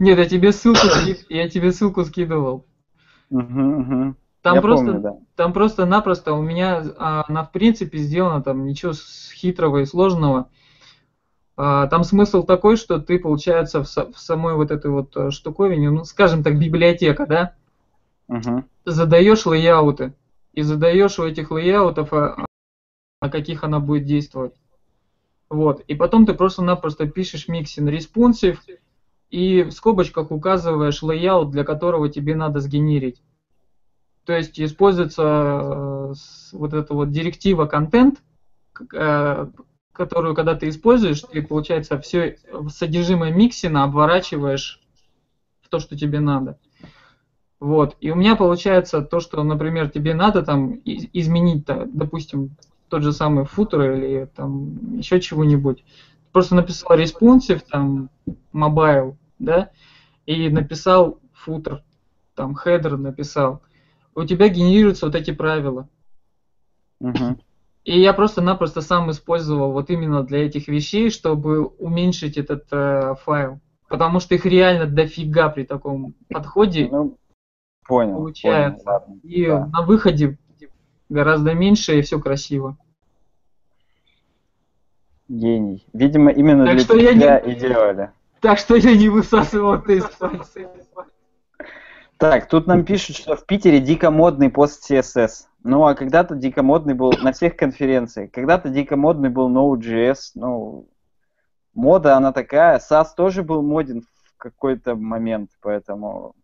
нет, я тебе ссылку, я тебе ссылку скидывал. Там Я просто, помню, да. там просто-напросто у меня а, она в принципе сделана там ничего хитрого и сложного. Там смысл такой, что ты, получается, в, в самой вот этой вот э, штуковине, ну, скажем так, библиотека, да, Мгм. задаешь лейауты и задаешь у этих layout ов, а, на каких она будет действовать. Вот. И потом ты просто-напросто пишешь mixin responsive и в скобочках указываешь layout, для которого тебе надо сгенерить. То есть используется э, вот эта вот директива content, к- э, которую, когда ты используешь, ты, получается, все содержимое mixin а обворачиваешь в то, что тебе надо. Вот. И у меня получается то, что, например, тебе надо там изменить, допустим, тот же самый футер или там еще чего-нибудь. Просто написал responsive, там, mobile, да, и написал футер, там, header написал. У тебя генерируются вот эти правила. Мгм. И я просто-напросто сам использовал вот именно для этих вещей, чтобы уменьшить этот э, файл. Потому что их реально дофига при таком подходе. Ну, понял. Получается. понял, ладно, И да. на выходе гораздо меньше, и все красиво. Гений. Видимо, именно Так для что я тебя и делали. Так что я не высасывал это из пальца. Так, тут нам пишут, что в Питере дико модный пост CSS. Ну, а когда-то дико модный был на всех конференциях. Когда-то дико модный был Node.js. Ну, мода она такая. SAS тоже был моден в какой-то момент, поэтому...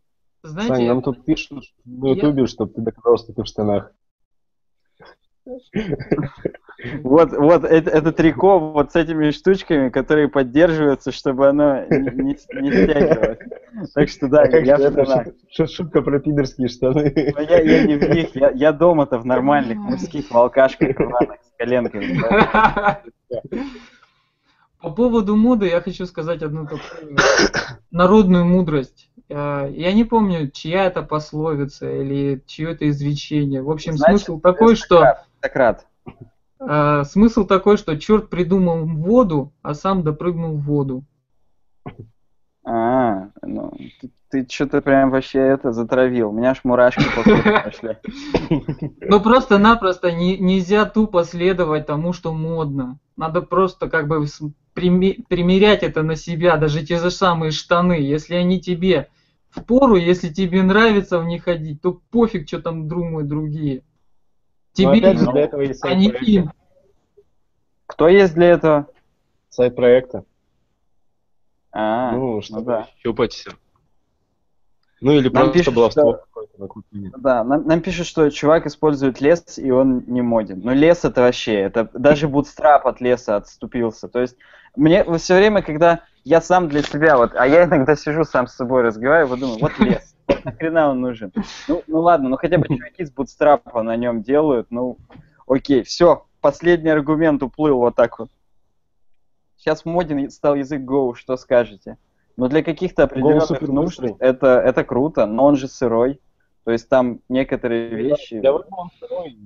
Знаете, Сань, нам тут пишут на я- Ютубе, чтобы ты доказал, что ты в штанах. Вот, вот это, это трико вот с этими штучками, которые поддерживаются, чтобы оно не, не- не стягивалось. Так что да, А как я же это шутка про пидорские штаны. Но я, я не в них, я, я дома-то в нормальных мужских волкашках рваных с коленками. По поводу моды я хочу сказать одну такую народную мудрость. Э, Я не помню, чья это пословица или чье это изречение. В общем, Значит, смысл такой, что Сократ. э, смысл такой, что черт придумал воду, а сам допрыгнул в воду. А, ну, ты, ты что-то прям вообще это затравил. У меня аж мурашки по коже пошли. Ну просто-напросто не- нельзя тупо следовать тому, что модно. Надо просто как бы примерять это на себя, даже те же самые штаны. Если они тебе в пору, если тебе нравится в них ходить, то пофиг, что там думают другие. Но Тебе опять же, им, для этого есть а сайт не проекта. им. Кто есть для этого? Сайт проекта. А, Ну, чтобы да. щупать все. Ну или Нам просто пишут, баловство что-. Да, нам, нам пишут, что чувак использует лес, и он не моден. Но лес это вообще, это даже Bootstrap от леса отступился. То есть мне все время, когда я сам для себя, вот, а я иногда сижу сам с собой разговариваю, вот думаю, вот лес, вот нахрена он нужен? Ну, ну ладно, ну хотя бы чуваки с Bootstrap на нем делают, ну окей, все, последний аргумент уплыл вот так вот. Сейчас моден стал язык Go, что скажете? Но для каких-то определенных нужд это, это круто, но он же сырой. То есть там некоторые вещи... Для веба он второй,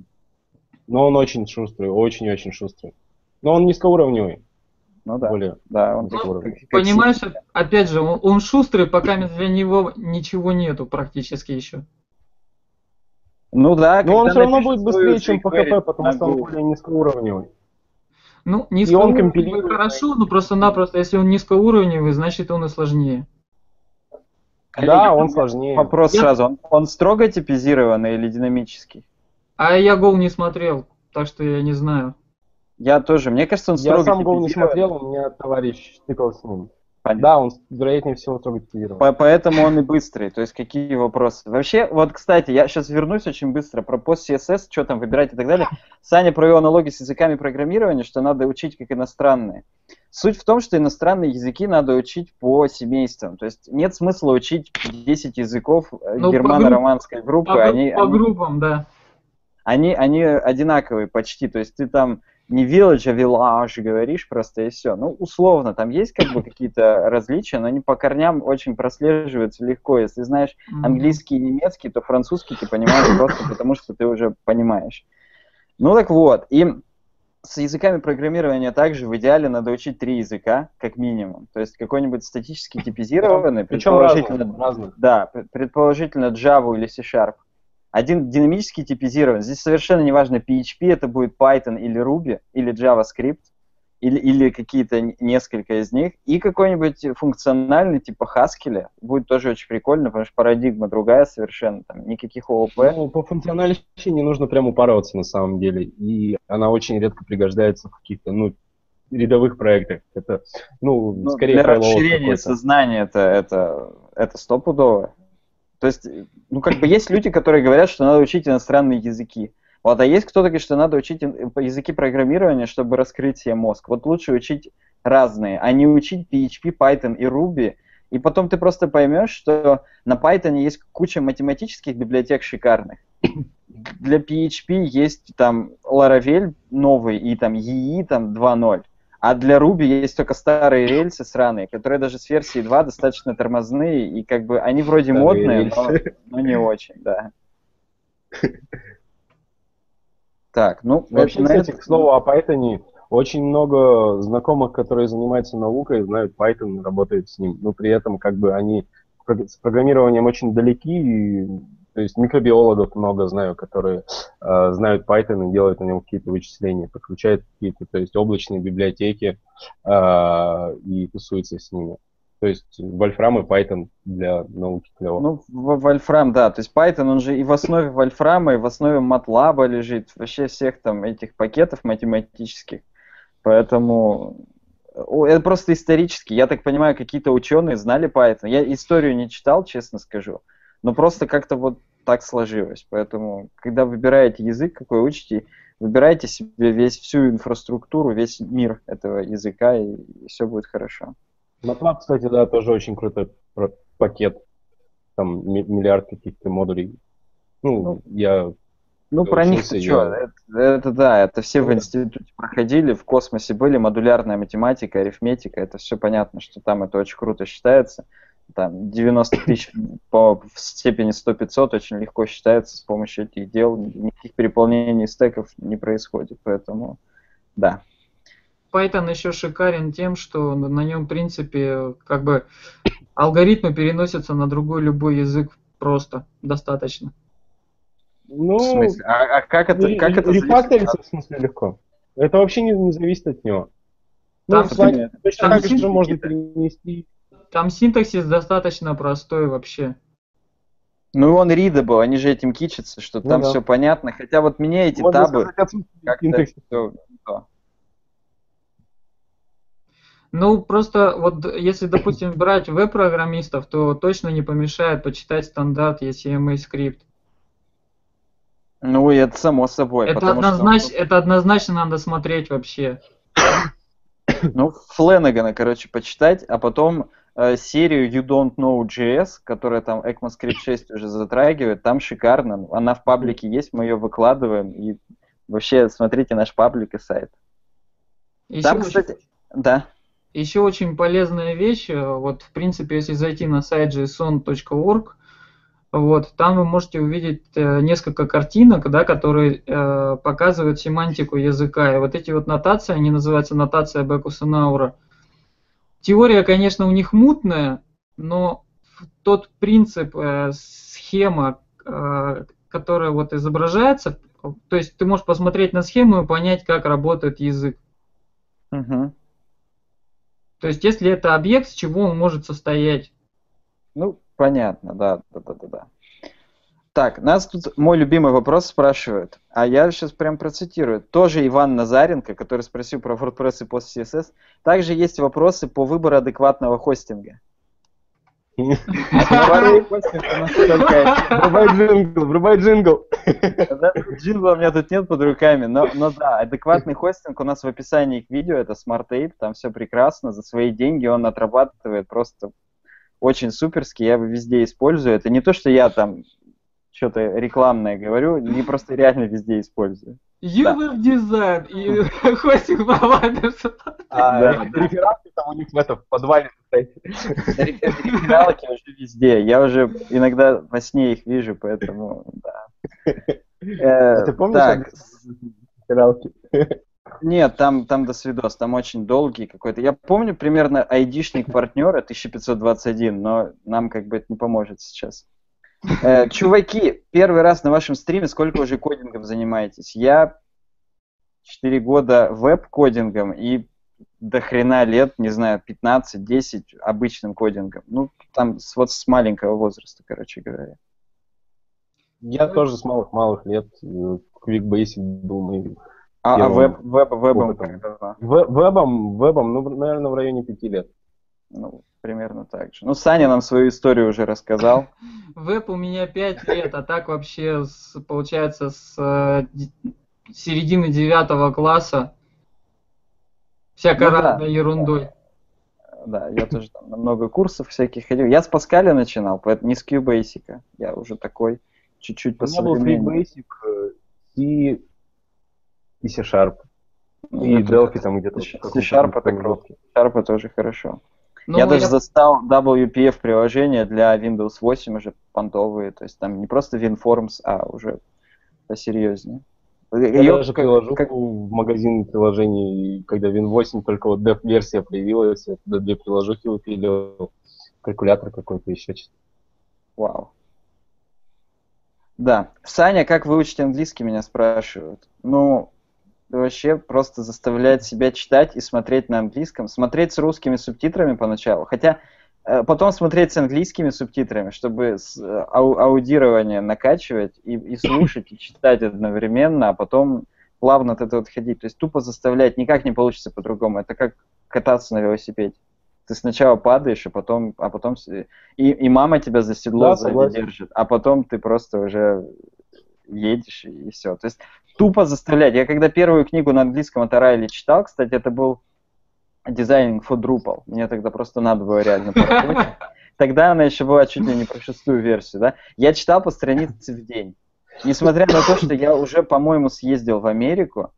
но он очень шустрый, очень-очень шустрый. Но он низкоуровневый, Ну да, более. да, он Ну, Понимаешь, опять же, он, он шустрый, пока для него ничего нету практически еще. Ну да, Но он все равно будет быстрее, чем PHP, потому что он более низкоуровневый. Ну, низкоуровневый компилирует. хорошо, но просто-напросто, если он низкоуровневый, значит он и сложнее. Коллеги, Да, он сложнее. Вопрос Я- сразу, он, он строго типизированный или динамический? А я гол не смотрел, так что я не знаю. Я тоже, мне кажется, он Я строго сам Go не смотрел, у меня товарищ тыкал с ним. Понятно. Да, он, вероятнее всего, строго типизирован. По- Поэтому он и быстрый. То есть какие вопросы? Вообще, вот, кстати, я сейчас вернусь очень быстро про пост CSS, что там выбирать и так далее. Саня провел аналогии с языками программирования, что надо учить как иностранные. Суть в том, что иностранные языки надо учить по семействам. То есть нет смысла учить 10 языков э, Ну, германо-романской группы. По, они, по они- группам, да. они, они одинаковые почти. То есть ты там не village, а village говоришь просто и все. Ну, условно, там есть как бы какие-то различия, но они по корням очень прослеживаются легко. Если знаешь английский и немецкий, то французский ты понимаешь просто потому, что ты уже понимаешь. Ну так вот, и с языками программирования также в идеале надо учить три языка, как минимум. То есть какой-нибудь статически типизированный, Причем предположительно разные. да, пр- предположительно Java или C-Sharp. Один динамически типизирован. Здесь совершенно неважно, PHP это будет Python или Ruby, или JavaScript, или, или какие-то несколько из них. И какой-нибудь функциональный, типа Haskell, будет тоже очень прикольно, потому что парадигма другая совершенно, там никаких ООП. Ну, по функциональности не нужно прям упарываться на самом деле. И она очень редко пригождается в каких-то, ну, рядовых проектах. Это, ну, Ну, скорее для расширения сознания это, это, это стопудово. То есть, ну, как бы есть люди, которые говорят, что надо учить иностранные языки. Вот, а есть кто-то говорит, что надо учить языки программирования, чтобы раскрыть себе мозг. Вот лучше учить разные, а не учить PHP, Python и Ruby. И потом ты просто поймешь, что на Python есть куча математических библиотек шикарных. Для PHP есть там Laravel новый и там EE там 2.0. А для Ruby есть только старые рельсы сраные, которые даже с версии 2 достаточно тормозные, и как бы они вроде Старые модные, но, но не очень, да. Так, ну, Вообще, на кстати, это- к слову о Python, очень много знакомых, которые занимаются наукой, знают Python, и работают с ним. Но при этом, как бы, они с программированием очень далеки. и, то есть микробиологов много знаю, которые э, знают Python и делают на нем какие-то вычисления, подключают какие-то, то есть облачные библиотеки э, и тусуются с ними. То есть Вольфрам и Python для науки клево. Ну, Вольфрам, да. То есть Python, он же и в основе Вольфрама, и в основе MATLAB лежит, вообще всех там этих пакетов математических. Поэтому это просто исторически. Я так понимаю, какие-то ученые знали Python. Я историю не читал, честно скажу. Но просто как-то вот так сложилось. Поэтому, когда выбираете язык, какой учите, выбирайте себе весь всю инфраструктуру, весь мир этого языка, и, все будет хорошо. MATLAB, кстати, да, тоже очень крутой пакет. Там ми- миллиард каких-то модулей. Ну, Ну, я... Ну, про них учился, что? Это, это да, это все Ну в да. институте проходили, в космосе были, модулярная математика, арифметика, это все понятно, что там это очень круто считается. Там 90 тысяч по в степени 100-500 очень легко считается с помощью этих дел, никаких переполнений стеков не происходит, поэтому да. Python еще шикарен тем, что на нем, в принципе, как бы алгоритмы переносятся на другой любой язык просто достаточно. Ну, В смысле? А, а как это, как это зависит рефакторится, в смысле, легко. Это вообще не, не зависит от него. Ну, Там в Slack всё- точно там так же можно перенести. Там синтаксис достаточно простой вообще. Ну, и он readable, они же этим кичатся, что Ну там да. все понятно, хотя вот мне эти Можно табы как-то. Ну, просто вот если, допустим, брать веб-программистов, то точно не помешает почитать стандарт ECMA скрипт. Ну, и это само собой. Это, потому что, однозначно, это однозначно надо смотреть вообще. Ну, Фленагана, короче, почитать, а потом серию You Don't Know JS, которая там ECMAScript 6 уже затрагивает, там шикарно. Она в паблике есть, мы ее выкладываем. И вообще, смотрите наш паблик и сайт. Еще Там, очень- кстати, да. Еще очень полезная вещь, э, вот в принципе, если зайти на сайт json.org, вот, там вы можете увидеть э, несколько картинок, да, которые э, показывают семантику языка. И вот эти вот нотации, они называются нотация Бекуса Наура. Теория, конечно, у них мутная, но тот принцип, э, схема, э, которая вот изображается, то есть ты можешь посмотреть на схему и понять, как работает язык. Мгм. То есть, если это объект, с чего он может состоять. Ну, понятно, да, да, да, да, да. Так, нас тут мой любимый вопрос спрашивают, а я сейчас прям процитирую. Тоже Иван Назаренко, который спросил про WordPress и пост CSS. Также есть вопросы по выбору адекватного хостинга. Врубай джингл, врубай джингл. Джингла у меня тут нет под руками, но, но да, адекватный хостинг у нас в описании к видео, это Smart Ape, там все прекрасно, за свои деньги он отрабатывает просто очень суперски, я его везде использую. Это не то, что я там что-то рекламное говорю, не просто реально везде использую. User Design и хостинг Providers. А Да. рефераты там у них в этом подвале. Реф- Рефералки уже везде, я уже иногда во сне их вижу, поэтому да. Э, А ты помнишь рефералки? Нет, там, там до свидос, там очень долгий какой-то. Я помню примерно айдишник партнера 1521, но нам как бы это не поможет сейчас. Э, чуваки, первый раз на вашем стриме сколько уже кодингом занимаетесь? Я 4 года веб-кодингом и до хрена лет, не знаю, 15-10 обычным кодингом. Ну, там с, вот с маленького возраста, короче говоря. Я тоже с малых-малых лет. э, Quick Basic был моим. А, а веб, веб, вебом опытом. как давно? Ве- Вебом, вебом, ну, наверное, в районе пяти лет. Ну, примерно так же. Ну, Саня нам свою историю уже рассказал. Веб у меня 5 лет, а так вообще, с- получается, с э, середины девятого класса всякой Ну да. разной ерундой. Да, я тоже там на много курсов всяких ходил. Я с Паскаля начинал, поэтому не с QBasic. Я уже такой чуть-чуть по У меня был Quick Basic, э, C и C-Sharp. И Delphi там где-то. C-Sharp это круто. Sharp тоже хорошо. Ну, я даже застал WPF приложения для Windows 8 уже понтовые, то есть там не просто WinForms, а уже посерьезнее. Я Её даже как- приложу как- в магазин приложений, когда Win8 только вот dev-версия появилась, я туда две приложухи выпилил, калькулятор какой-то, еще что-то. Вау. Да. Саня, как выучить английский, меня спрашивают. Ну, вообще просто заставлять себя читать и смотреть на английском. Смотреть с русскими субтитрами поначалу. Хотя э, потом смотреть с английскими субтитрами, чтобы э, ау- аудирование накачивать и, и слушать, и читать одновременно, а потом плавно от этого отходить. То есть тупо заставлять никак не получится по-другому. Это как кататься на велосипеде. Ты сначала падаешь, а потом, а потом и, и мама тебя за седло Да, держит, а потом ты просто уже едешь и, все. То есть тупо заставлять. Я когда первую книгу на английском от Орайли читал, кстати, это был дизайнинг for Drupal. Мне тогда просто надо было реально поработать. Тогда она еще была чуть ли не про шестую версию, да. Я читал по странице в день. Несмотря на то, что я уже, по-моему, съездил в Америку,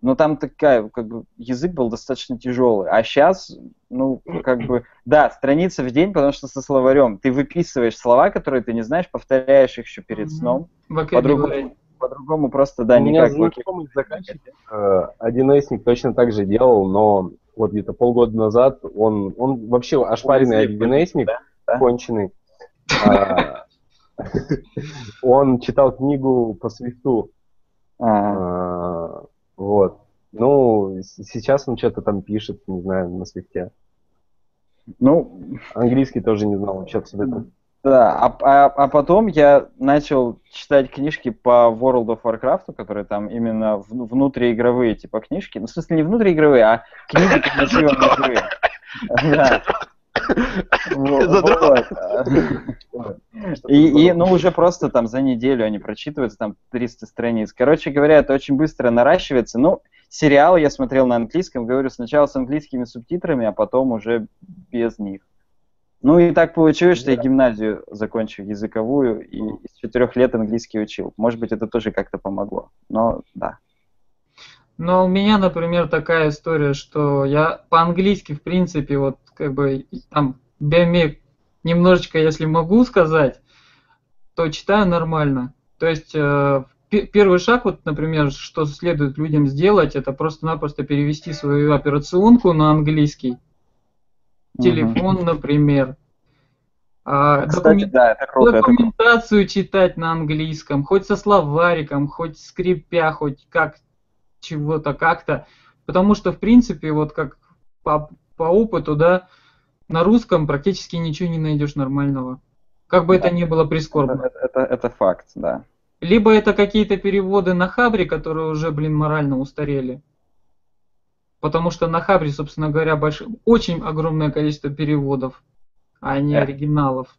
но там такая, как бы, язык был достаточно тяжелый. А сейчас, ну, как бы, да, страница в день, потому что со словарем. Ты выписываешь слова, которые ты не знаешь, повторяешь их еще перед сном. По-другому, по-другому просто, да, У меня никак. воки- знакомый заказчик, э, один эсник точно так же делал, но вот где-то полгода назад он, он вообще ошпаренный один эсник, да? конченый. А, Он читал книгу по свисту. А, А, Вот. Ну, сейчас он что-то там пишет, не знаю, на свифте. ну, Английский тоже не знал вообще абсолютно. Да, а, а, а потом я начал читать книжки по World of Warcraft, которые там именно в- внутриигровые типа книжки. Ну, в смысле, не внутриигровые, а книги по мотивам игры. Да. Вот. И, и, ну, уже просто там за неделю они прочитываются, там 300 страниц. Короче говоря, это очень быстро наращивается. Ну, сериал я смотрел на английском, говорю, сначала с английскими субтитрами, а потом уже без них. Ну и так получилось, что я гимназию закончил языковую и с четырех лет английский учил. Может быть, это тоже как-то помогло. Но да. Но у меня, например, такая история, что я по-английски, в принципе, вот как бы там биомек немножечко, если могу сказать, то читаю нормально. То есть э, первый шаг, вот, например, что следует людям сделать, это просто-напросто перевести свою операционку на английский. Телефон, например. А, Кстати, документ... да, это круто. Документацию это... читать на английском, хоть со словариком, хоть скрипя, хоть как чего-то как-то. Потому что, в принципе, вот как по, по опыту, да, на русском практически ничего не найдешь нормального. Как бы да. это ни было прискорбно. Это, это, это факт, да. Либо это какие-то переводы на Хабре, которые уже, блин, морально устарели. Потому что на Хабре, собственно говоря, больш... очень огромное количество переводов, а не оригиналов.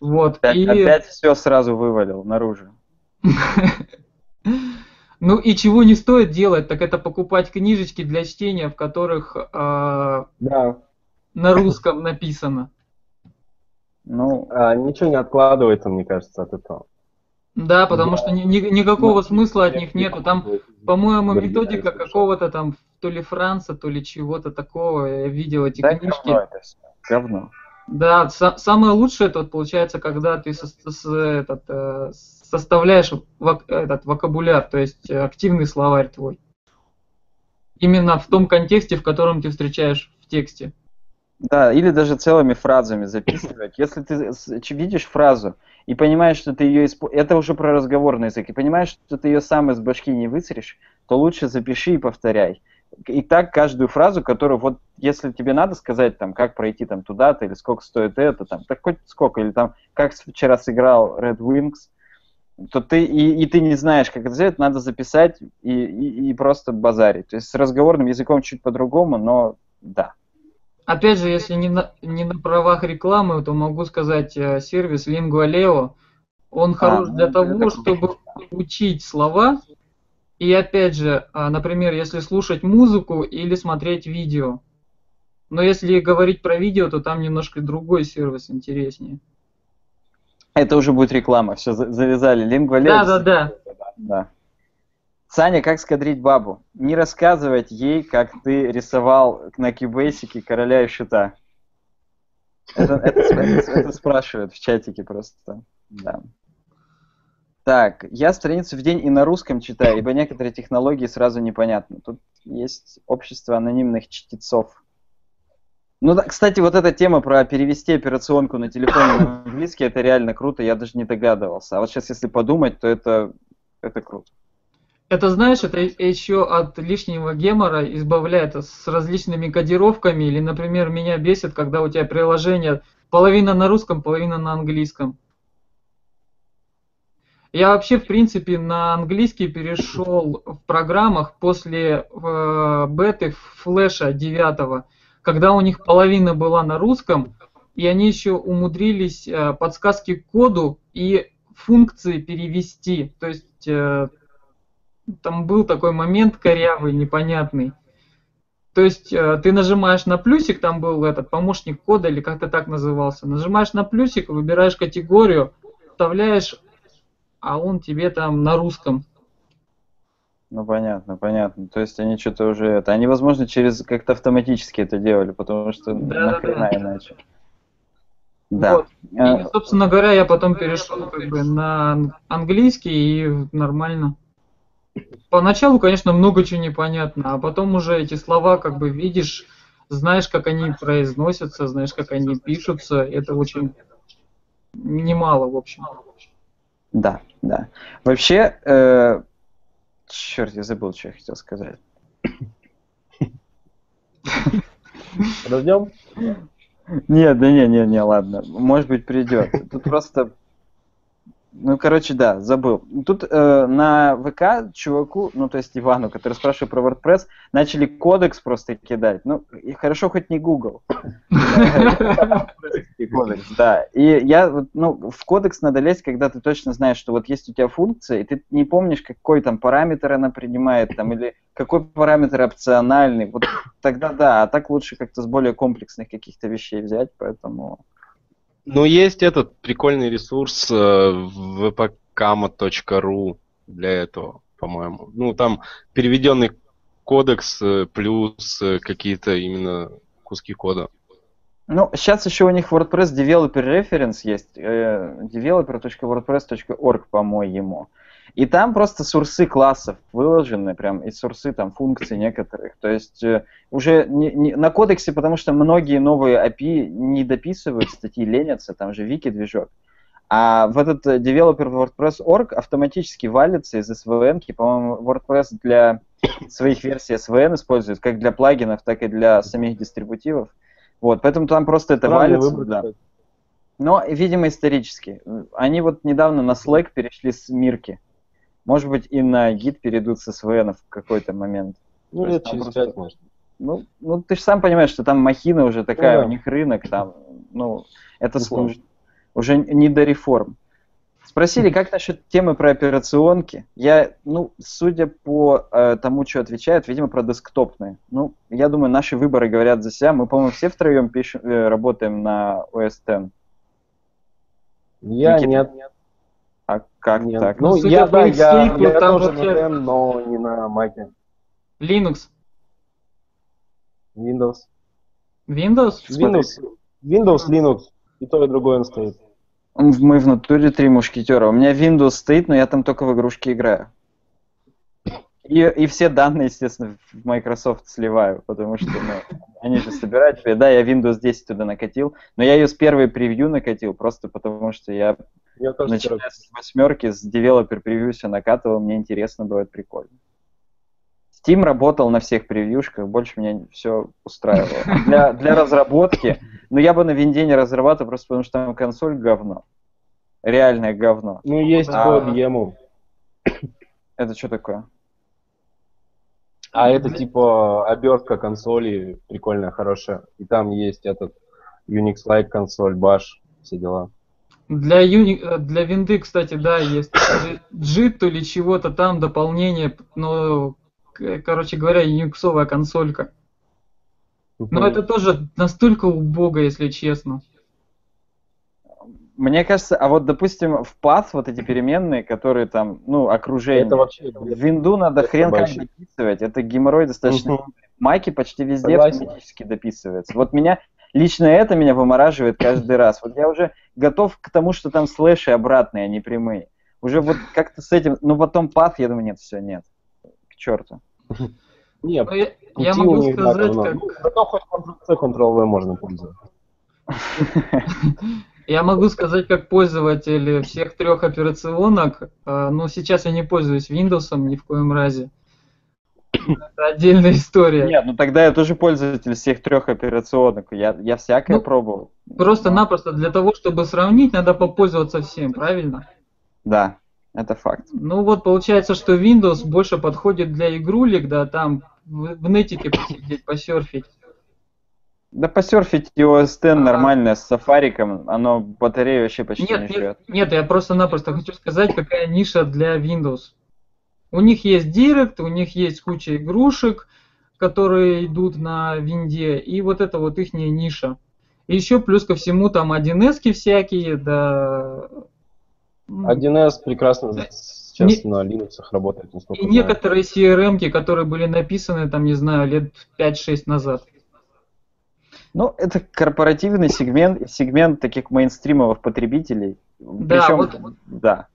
Вот. Опять, и... опять все сразу вывалил наружу. Ну и чего не стоит делать, так это покупать книжечки для чтения, в которых э, да. на русском написано. Ну, а, ничего не откладывается, мне кажется, от этого. Да, потому что ни, ни, никакого смысла от них нету. Там, по-моему, методика какого-то там то ли Франца, то ли чего-то такого. Я видел эти да, книжки. Говно, это говно. Да, са- самое лучшее это вот получается, когда ты со- с- этот, э, составляешь вок- этот вокабуляр, то есть активный словарь твой. Именно в том контексте, в котором ты встречаешь в тексте. Да, или даже целыми фразами записывать. Если ты видишь фразу и понимаешь, что ты ее используешь, это уже про разговорный язык, и понимаешь, что ты ее сам из башки не выцаришь, то лучше запиши и повторяй. И так каждую фразу, которую вот если тебе надо сказать, там, как пройти там туда-то, или сколько стоит это, там, так хоть сколько, или там, как вчера сыграл Red Wings, то ты и, и ты не знаешь, как это сделать, надо записать и, и, и просто базарить. То есть с разговорным языком чуть по-другому, но да. Опять же, если не на, не на правах рекламы, то могу сказать э, сервис Lingualeo. Он а, хорош а, для того, чтобы учить слова. И опять же, а, например, если слушать музыку или смотреть видео. Но если говорить про видео, то там немножко другой сервис интереснее. Это уже будет реклама, все, завязали. Lingua Да, да, да. Да. Саня, как скадрить бабу? Не рассказывать ей, как ты рисовал на кибейсике короля и шута. Это, это, это, это спрашивают в чатике просто. Да. Так, я страницу в день и на русском читаю, ибо некоторые технологии сразу непонятны. Тут есть общество анонимных чтецов. Ну да, кстати, вот эта тема про перевести операционку на телефон на английский, это реально круто, я даже не догадывался. А вот сейчас, если подумать, то это, это круто. Это, знаешь, это еще от лишнего гемора избавляет с различными кодировками. Или, например, меня бесит, когда у тебя приложение половина на русском, половина на английском. Я вообще, в принципе, на английский перешел в программах после э, беты флеша 9 когда у них половина была на русском, и они еще умудрились э, подсказки к коду и функции перевести. То есть э, там был такой момент корявый, непонятный. То есть э, ты нажимаешь на плюсик, там был этот помощник кода или как-то так назывался. Нажимаешь на плюсик, выбираешь категорию, вставляешь, а он тебе там на русском ну понятно, понятно. То есть они что-то уже это. Они, возможно, через как-то автоматически это делали, потому что да, нахрена да, иначе. Да. Вот. А и, собственно говоря, я потом перешел как бы на английский и нормально. Поначалу, конечно, много чего непонятно, а потом уже эти слова как бы видишь, знаешь, как они произносятся, знаешь, как они пишутся. Это очень немало, в общем. Да, да. Вообще, э, Черт, я забыл, что я хотел сказать. Подождем? Нет, да не, не, не, ладно. Может быть, придет. Тут просто ну, короче, да, забыл. Тут э, на ВК чуваку, ну, то есть Ивану, который спрашивает про WordPress, начали кодекс просто кидать. Ну, и хорошо хоть не Google. Кодекс, да. И я, ну, в кодекс надо лезть, когда ты точно знаешь, что вот есть у тебя функция, и ты не помнишь, какой там параметр она принимает, там, или какой параметр опциональный. Вот тогда да, а так лучше как-то с более комплексных каких-то вещей взять, поэтому... Ну, есть этот прикольный ресурс э, vpkama.ru для этого. по-моему. Ну, там переведенный кодекс э, плюс э, какие-то именно куски кода. Ну, сейчас еще у них WordPress Developer Reference есть, э, developer.wordpress.org, по-моему. И там просто сурсы классов выложены, прям, и сурсы там функций некоторых. То есть э, уже не, не, на кодексе, потому что многие новые API не дописывают статьи, ленятся, там же вики движок. А в этот э, developer WordPress.org автоматически валится из SVN, по-моему, WordPress для своих версий SVN использует, как для плагинов, так и для самих дистрибутивов. Вот, поэтому там просто это Странный валится. выбор, да. Но, видимо, исторически. Они вот недавно на Slack перешли с Мирки. Может быть, и на гид перейдут с SVN в какой-то момент. Ну, лет через просто- пять, может. Ну, ну, ты же сам понимаешь, что там махина уже такая, да. у них рынок там, ну, это Безусловно. сложно. Уже не до реформ. Спросили, как насчет темы про операционки. Я, ну, судя по э, тому, что отвечают, видимо, про десктопные. Ну, я думаю, наши выборы говорят за себя. Мы, по-моему, все втроем пишем, э, работаем на OS X. Я Никита, нет. Как нет. так? Ну, Ну, я, да, я, я там тоже вообще- на М, но не на Маке. Linux. Windows. Windows? Windows, Windows, Linux. И то, и другое он стоит. Мы в натуре три мушкетера. У меня Windows стоит, но я там только в игрушки играю. И, и все данные, естественно, в Microsoft сливаю, потому что ну, они же собирают. Да, я Windows 10 туда накатил, но я ее с первой превью накатил, просто потому что Я тоже начиная с восьмерки, с девелопер превью все накатывал, мне интересно было, это прикольно. Steam работал на всех превьюшках, больше меня все устраивало. Для, для разработки, ну я бы на винде не разрабатывал, просто потому что там консоль говно. Реальное говно. Ну, есть А. по объему. Это что такое? А это типа обертка консоли прикольная, хорошая. И там есть этот Unix-like консоль, Bash, все дела. Для, Uni... э, для винды, кстати, да, есть JIT или чего-то там, дополнение, но, короче говоря, юниксовая консолька. Но это тоже настолько убого, если честно. Мне кажется, а вот, допустим, в Path вот эти переменные, которые там, ну, окружение. Это вообще... В винду надо Это хрен как вообще. дописывать, это геморрой достаточно. Мгм. Майки почти везде Согласен. автоматически дописывается. Вот меня, лично это меня вымораживает каждый раз. Вот я уже готов к тому, что там слэши обратные, а не прямые. Уже вот как-то с этим, ну потом Path, я думаю, нет, все, нет. К черту. Нет, Но я, я пути у могу сказать, как... Ну, Зато хоть Ctrl-C, Ctrl-V можно пользоваться. Я могу сказать, как пользователь всех трех операционок, э, но сейчас я не пользуюсь Windows ни в коем разе. Это отдельная история. Нет, ну тогда я тоже пользователь всех трех операционок. Я, я всякое Ну, пробовал. Просто-напросто для того, чтобы сравнить, надо попользоваться всем, правильно? Да, это факт. Ну вот получается, что Windows больше подходит для игрулек, да, там в, в нетике посидеть, посерфить. Да посерфить и OS X А. нормально с сафариком, оно батарею вообще почти Нет, не нет, жрет. нет, я просто-напросто хочу сказать, какая ниша для Windows. У них есть Direct, у них есть куча игрушек, которые идут на винде, и вот это вот их ниша. И еще плюс ко всему там 1С всякие, да... м, 1С прекрасно Да. сейчас Не- на Linux работает, И знаю. некоторые CRM, которые были написаны, там, не знаю, лет 5-6 назад. Ну, это корпоративный сегмент, сегмент таких мейнстримовых потребителей. Да, Причем, вот- да.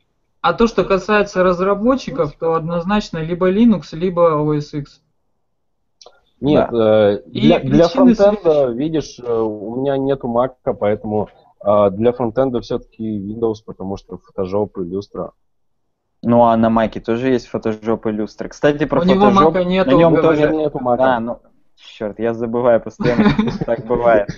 А то, что касается разработчиков, то однозначно либо Linux, либо OS X. Нет, э, И для, для фронтенда, видишь, э, у меня нету Мака, поэтому э, для фронтенда все-таки Windows, потому что Photoshop и Lustra. Ну, а на Маке тоже есть Photoshop и Lustra. Кстати, про У него Photoshop, Мака нету, на нем тоже... нету Мака. Да, ну, черт, я забываю постоянно, что так бывает.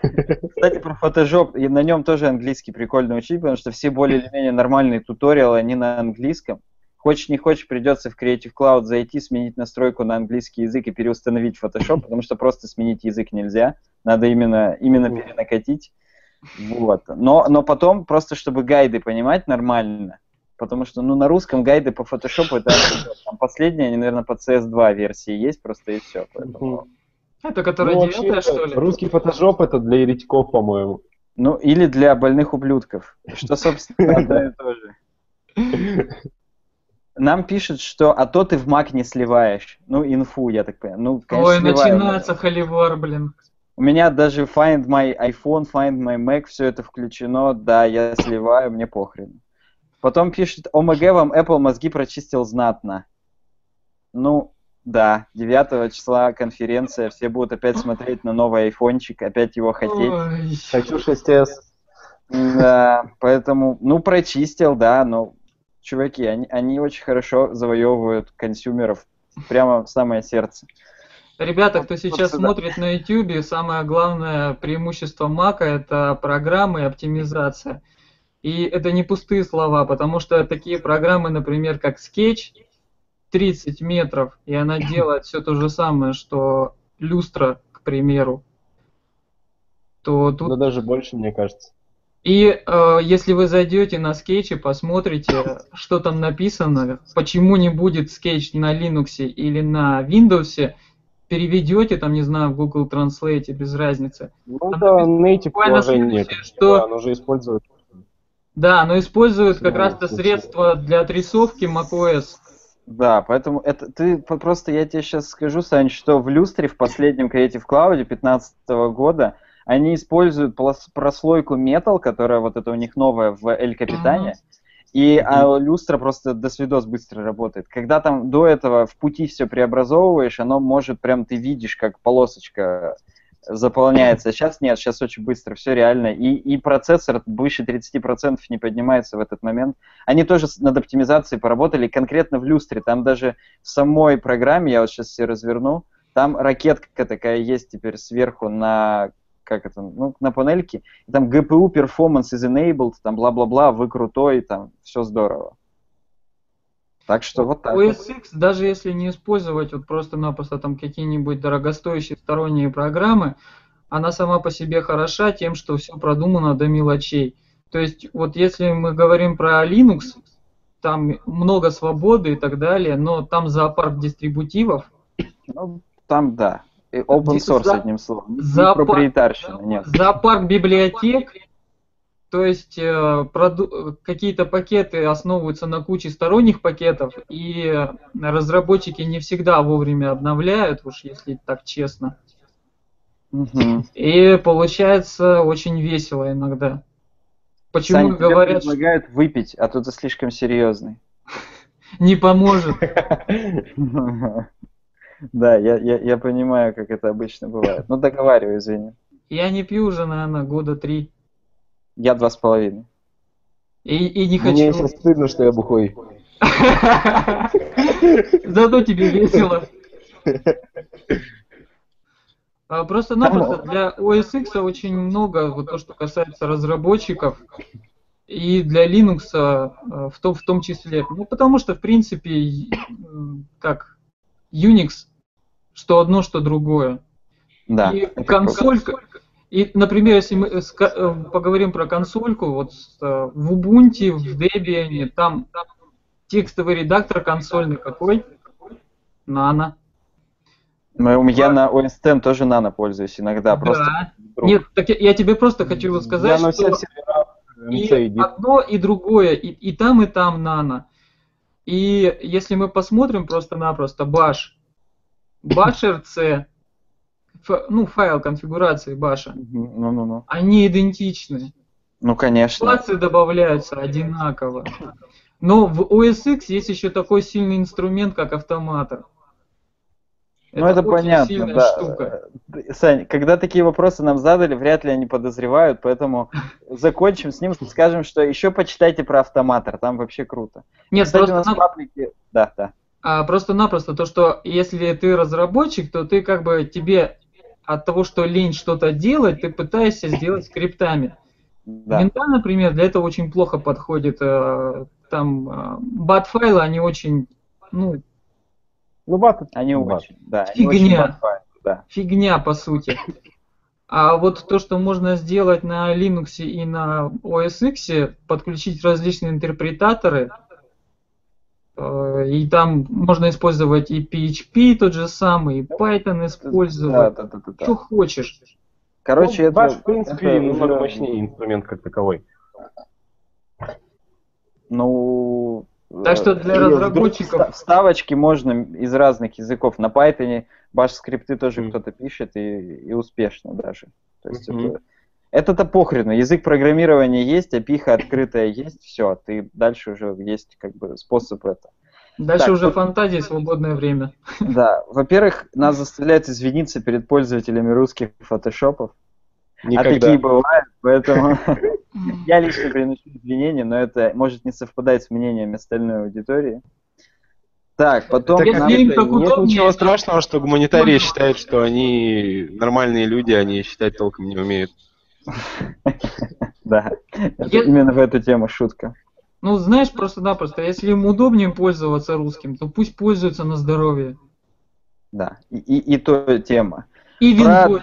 Кстати, про Photoshop, и на нем тоже английский прикольно учить, потому что все более или менее нормальные туториалы, они на английском. Хочешь не хочешь, придется в Creative Cloud зайти, сменить настройку на английский язык и переустановить Photoshop, потому что просто сменить язык нельзя. Надо именно, именно перенакатить. Вот. Но, но потом, просто чтобы гайды понимать нормально, потому что ну, на русском гайды по Photoshop это там, последние, они, наверное, по CS2 версии есть, просто и все. Поэтому... Это которая Ну, девятая, что ли? Русский Photoshop это для еретиков, по-моему. Ну, или для больных ублюдков. Что, собственно, одно и то же. Нам пишут, что а то ты в Mac не сливаешь. Ну, инфу, я так понимаю. Ну, конечно, Ой, сливаю. начинается холивар, блин. У меня даже Find My iPhone, Find My Mac, все это включено. Да, я сливаю, мне похрен. Потом пишет, ОМГ вам Apple мозги прочистил знатно. Ну, да, 9 числа конференция, все будут опять смотреть на новый айфончик, опять его хотеть. Ой. Хочу 6s. Да, поэтому, ну, прочистил, да, но, чуваки, они, они очень хорошо завоевывают консюмеров прямо в самое сердце. Ребята, кто Вот сейчас сюда. смотрит на YouTube, самое главное преимущество Мака это программы и оптимизация. И это не пустые слова, потому что такие программы, например, как Sketch, 30 метров, и она делает все то же самое, что люстра, к примеру, то тут Но даже больше, мне кажется. И э, если вы зайдете на скетч и посмотрите, что там написано, почему не будет скетч на Linux или на Windows, переведете там, не знаю, в Google Translate, без разницы. Ну, Там написано native как что- бы, оно же использует. Да, но используют как Ну, раз-то слушай. средства для отрисовки macOS. Да, поэтому это ты просто я тебе сейчас скажу, Сань, что в люстре в последнем Creative Cloud 2015 года они используют прослойку Metal, которая вот это у них новая в El Capitan, и а, люстра просто до свидос быстро работает. Когда там до этого в пути все преобразовываешь, оно может прям ты видишь, как полосочка заполняется. Сейчас нет, сейчас очень быстро, все реально. И, и процессор выше 30% не поднимается в этот момент. Они тоже над оптимизацией поработали конкретно в люстре. Там даже в самой программе, я вот сейчас все разверну, там ракетка такая есть теперь сверху на как это, ну, на панельке, и там GPU performance is enabled, там бла-бла-бла, вы крутой, там все здорово. Так что вот так. вот. OS X, даже если не использовать вот просто-напросто там какие-нибудь дорогостоящие сторонние программы, она сама по себе хороша тем, что все продумано до мелочей. То есть вот если мы говорим про Linux, там много свободы и так далее, но там зоопарк дистрибутивов, Ну, там да. И Open source, за- одним словом. Не зоопарк- проприетарщина, нет. зоопарк библиотек, то есть э, какие-то пакеты основываются на куче сторонних пакетов, и разработчики не всегда вовремя обновляют, уж если так честно. Мгм. И получается очень весело иногда. Почему Сань, тебе говорят, что предлагают выпить, а то ты слишком серьезный. не поможет? Да, я понимаю, как это обычно бывает. Ну, договаривай, извини. Я не пью уже, наверное, года три. Я два с половиной. И, и не Мне хочу. сейчас стыдно, что я бухой. Зато тебе весело. А, Просто-напросто для OS очень много, вот то, что касается разработчиков, и для Linux а, в том, в том числе. Ну, потому что, в принципе, как Unix, что одно, что другое. Да. И консолька. И, например, если мы э, э, поговорим про консольку, вот э, в Ubuntu, в Debian, там, там текстовый редактор консольный какой? Nano. Ну, Я на OS X тоже нано пользуюсь иногда, просто Да. вдруг. Нет, так я, я тебе просто хочу сказать, Я на что и одно, и другое, и, и там, и там нано. И если мы посмотрим просто-напросто bash, bash rc, ф- ну, файл конфигурации баша, Мгм, Ну-ну-ну. они идентичны. Ну, конечно. Классы добавляются одинаково. Но в OS X есть еще такой сильный инструмент, как автоматор. Ну, это, очень понятно, сильная да. штука. Сань, когда такие вопросы нам задали, вряд ли они подозревают, поэтому закончим с ним, скажем, что еще почитайте про автоматор, там вообще круто. Нет, Кстати, у просто нас в паблике... Да, да. А, просто-напросто то, что если ты разработчик, то ты как бы тебе от того, что лень что-то делать, ты пытаешься сделать скриптами. да. Винда, например, для этого очень плохо подходит. э, Там э, бат-файлы, они очень, ну, Ну, бат, Они бат. очень, да, они очень Фигня. да. фигня по сути. А вот то, что можно сделать на Linux и на OS X, подключить различные интерпретаторы, и там можно использовать и PHP тот же самый, и Python Да, использовать, да, да, да, да. что хочешь. Короче, ну, это... баш, в принципе, это намного уже- мощнее инструмент как таковой. Ну, Так что для э, разработчиков- Вставочки можно из разных языков. На Python баш скрипты тоже Мгм. кто-то пишет и, и успешно даже. То есть Мгм. это, это-то похрену. Язык программирования есть, API открытая есть, все. Ты дальше уже есть как бы способ это. Дальше Так, уже тут- фантазии, свободное время. Да, во-первых, нас заставляют извиниться перед пользователями русских фотошопов. А Никогда. такие бывают, поэтому я лично приношу извинения, но это может не совпадать с мнением остальной аудитории. Так, потом... Так, нам- нет удобнее, ничего страшного, что гуманитарии считают, что они нормальные люди, они считать толком не умеют. Да, именно в эту тему шутка. Ну, знаешь, просто-напросто, если им удобнее пользоваться русским, то пусть пользуются на здоровье. Да, и, и, и то тема. И Про- виндой.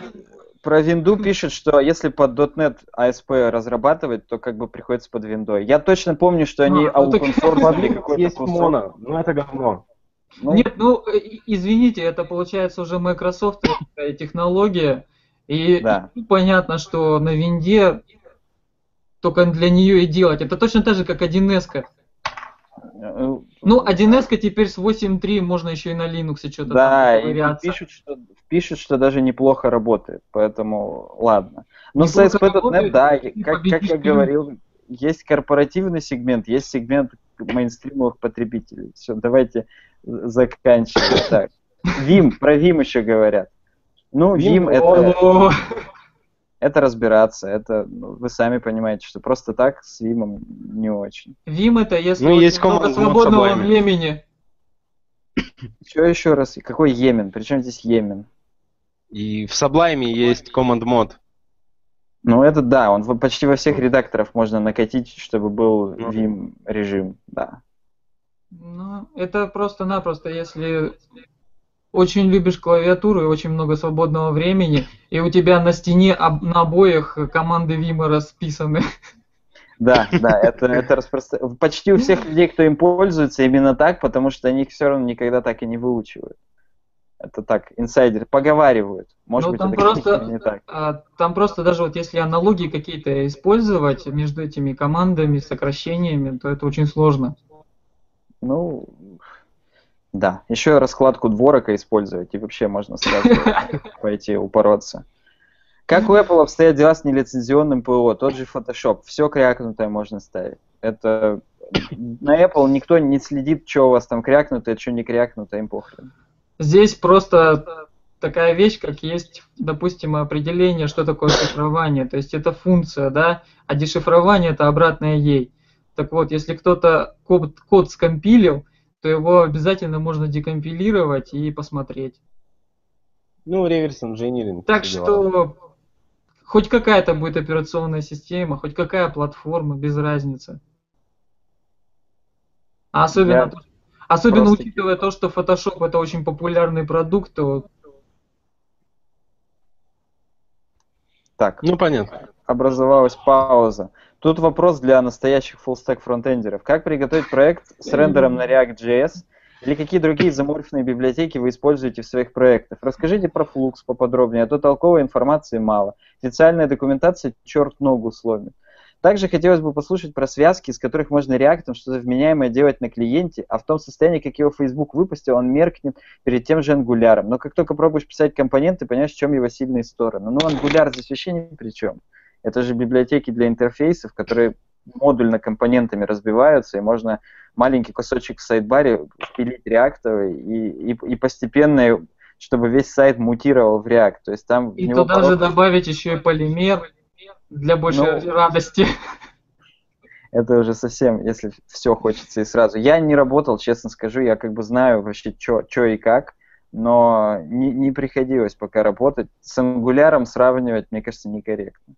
Про винду пишет, что если под .NET ASP разрабатывать, то как бы приходится под виндой. Я точно помню, что они А, ну open source какой-то Есть кусок. моно, но это говно. Ну, Нет, ну, извините, это получается уже Microsoft технология. И Да. и понятно, что на винде только для нее и делать. Это точно так же, как 1С. -ка. э, Ну, 1С теперь с 8.3 можно еще и на Linux что-то Да, там и пишут что, пишут, что даже неплохо работает, поэтому ладно. Но с ASP.NET, да, как, как я говорил, есть корпоративный сегмент, есть сегмент мейнстримовых потребителей. Все, давайте заканчивать. Так. Vim, про Vim еще говорят. Ну, Vim, Vim, это, О, это разбираться, это ну, вы сами понимаете, что просто так с Vim не очень. Vim это если Ну, очень есть много свободного времени. Еще еще раз, какой Йемен? Причем здесь Йемен? И в Sublime есть Command Mod. Ну, это да, он почти во всех редакторах можно накатить, чтобы был Ну. Vim режим, да. Ну, это просто-напросто, если очень любишь клавиатуру и очень много свободного времени, и у тебя на стене об- на обоях команды Vim расписаны. Да, да, это, это распространено. Почти у всех людей, кто им пользуется, именно так, потому что они их все равно никогда так и не выучивают. Это так, инсайдеры поговаривают. Может Ну, быть, там это просто- не так. А, Там просто даже вот если аналогии какие-то использовать между этими командами, сокращениями, то это очень сложно. Ну, да. Еще раскладку дворока использовать, и вообще можно сразу пойти упороться. Как у Apple обстоят дела с нелицензионным ПО? Тот же Photoshop. Все крякнутое можно ставить. Это на Apple никто не следит, что у вас там крякнутое, что не крякнутое, им похрен. Здесь просто такая вещь, как есть, допустим, определение, что такое шифрование. То есть это функция, да, а дешифрование это обратное ей. Так вот, если кто-то код, код скомпилил, то его обязательно можно декомпилировать и посмотреть. Ну, реверс инжиниринг. Так что хоть какая-то будет операционная система, хоть какая платформа, без разницы. А особенно, Я то- особенно просто- учитывая то, что Photoshop это очень популярный продукт, то Так, Ну, понятно. образовалась пауза. Тут вопрос для настоящих full-stack фронтендеров. Как приготовить проект с рендером на React.js или какие другие заморфные библиотеки вы используете в своих проектах? Расскажите про Flux поподробнее, а то толковой информации мало. Официальная документация черт ногу сломит. Также хотелось бы послушать про связки, из которых можно React что-то вменяемое делать на клиенте, а в том состоянии, как его Facebook выпустил, он меркнет перед тем же Angular. Но как только пробуешь писать компоненты, понимаешь, в чем его сильные стороны. Ну, Angular здесь вообще ни при чем. Это же библиотеки для интерфейсов, которые модульно компонентами разбиваются, и можно маленький кусочек в сайдбаре впилить реактовый и, и, и постепенно, чтобы весь сайт мутировал в React. То есть там и туда же порог- добавить еще и полимер для большей Ну, радости. Это уже совсем, если все хочется и сразу. Я не работал, честно скажу, я как бы знаю вообще, что и как, но не, не приходилось пока работать. С ангуляром сравнивать, мне кажется, некорректно.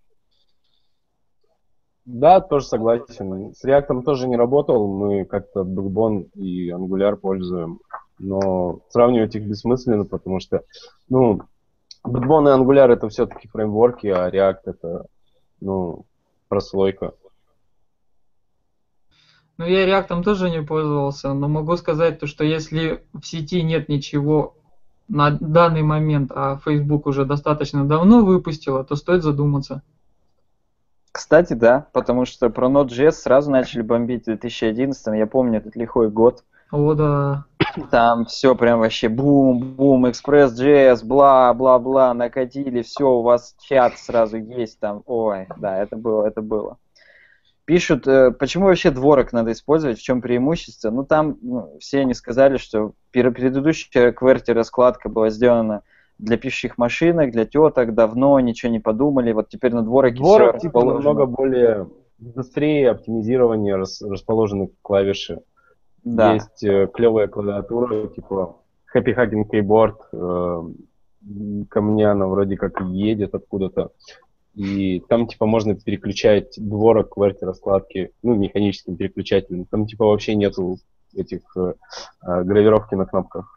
Да, тоже согласен. С React тоже не работал, мы как-то Backbone и Angular пользуем, но сравнивать их бессмысленно, потому что, ну, Backbone и Angular это все-таки фреймворки, а React это, ну, прослойка. Ну, я React тоже не пользовался, но могу сказать то, что если в сети нет ничего на данный момент, а Facebook уже достаточно давно выпустила, то стоит задуматься. Кстати, да, потому что про Node.js сразу начали бомбить в 2011 я помню этот лихой год. О, да. Там все прям вообще бум-бум, Express.js, бла-бла-бла, накатили, все, у вас чат сразу есть там. Ой, да, это было, это было. Пишут, э, почему вообще дворок надо использовать, в чем преимущество? Ну, там ну, все они сказали, что предыдущая QWERTY раскладка была сделана для пишущих машинок, для теток, давно ничего не подумали, вот теперь на двороке Дворок все типа намного более быстрее оптимизирование рас, расположены клавиши. Да. Есть э, клевая клавиатура, типа Happy Hugging Keyboard. Э, ко мне она вроде как едет откуда-то. И там, типа, можно переключать дворок QWERTY раскладки, ну, механическим переключателем. Там, типа, вообще нету этих э, э, гравировки на кнопках.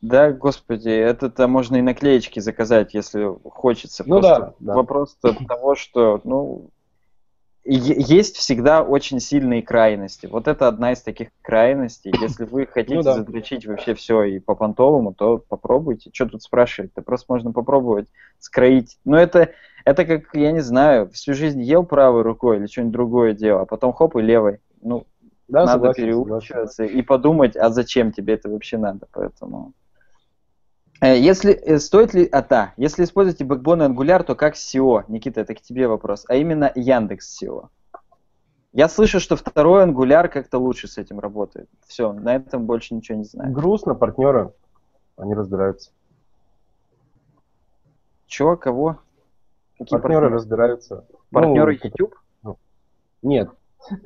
Да, господи, это-то можно и наклеечки заказать, если хочется. Ну Просто да, да. Вопрос того, что, ну, есть всегда очень сильные крайности. Вот это одна из таких крайностей. Если вы хотите Ну да. задрочить вообще все и по понтовому, то попробуйте. Что тут спрашивать-то? Просто можно попробовать скроить. Но это, это как, я не знаю, всю жизнь ел правой рукой или что-нибудь другое делал, а потом хоп и левой. Ну, Да, надо согласен, переучиваться и подумать, а зачем тебе это вообще надо, поэтому... Э, Если э, стоит ли, а да, если используете Backbone и Angular, то как SEO? Никита, это к тебе вопрос, а именно Яндекс SEO. Я слышу, что второй Angular как-то лучше с этим работает. Все, на этом больше ничего не знаю. Грустно, партнеры, они разбираются. Чего, кого? Какие партнеры, партнеры? разбираются. Партнеры Ну, YouTube? Нет.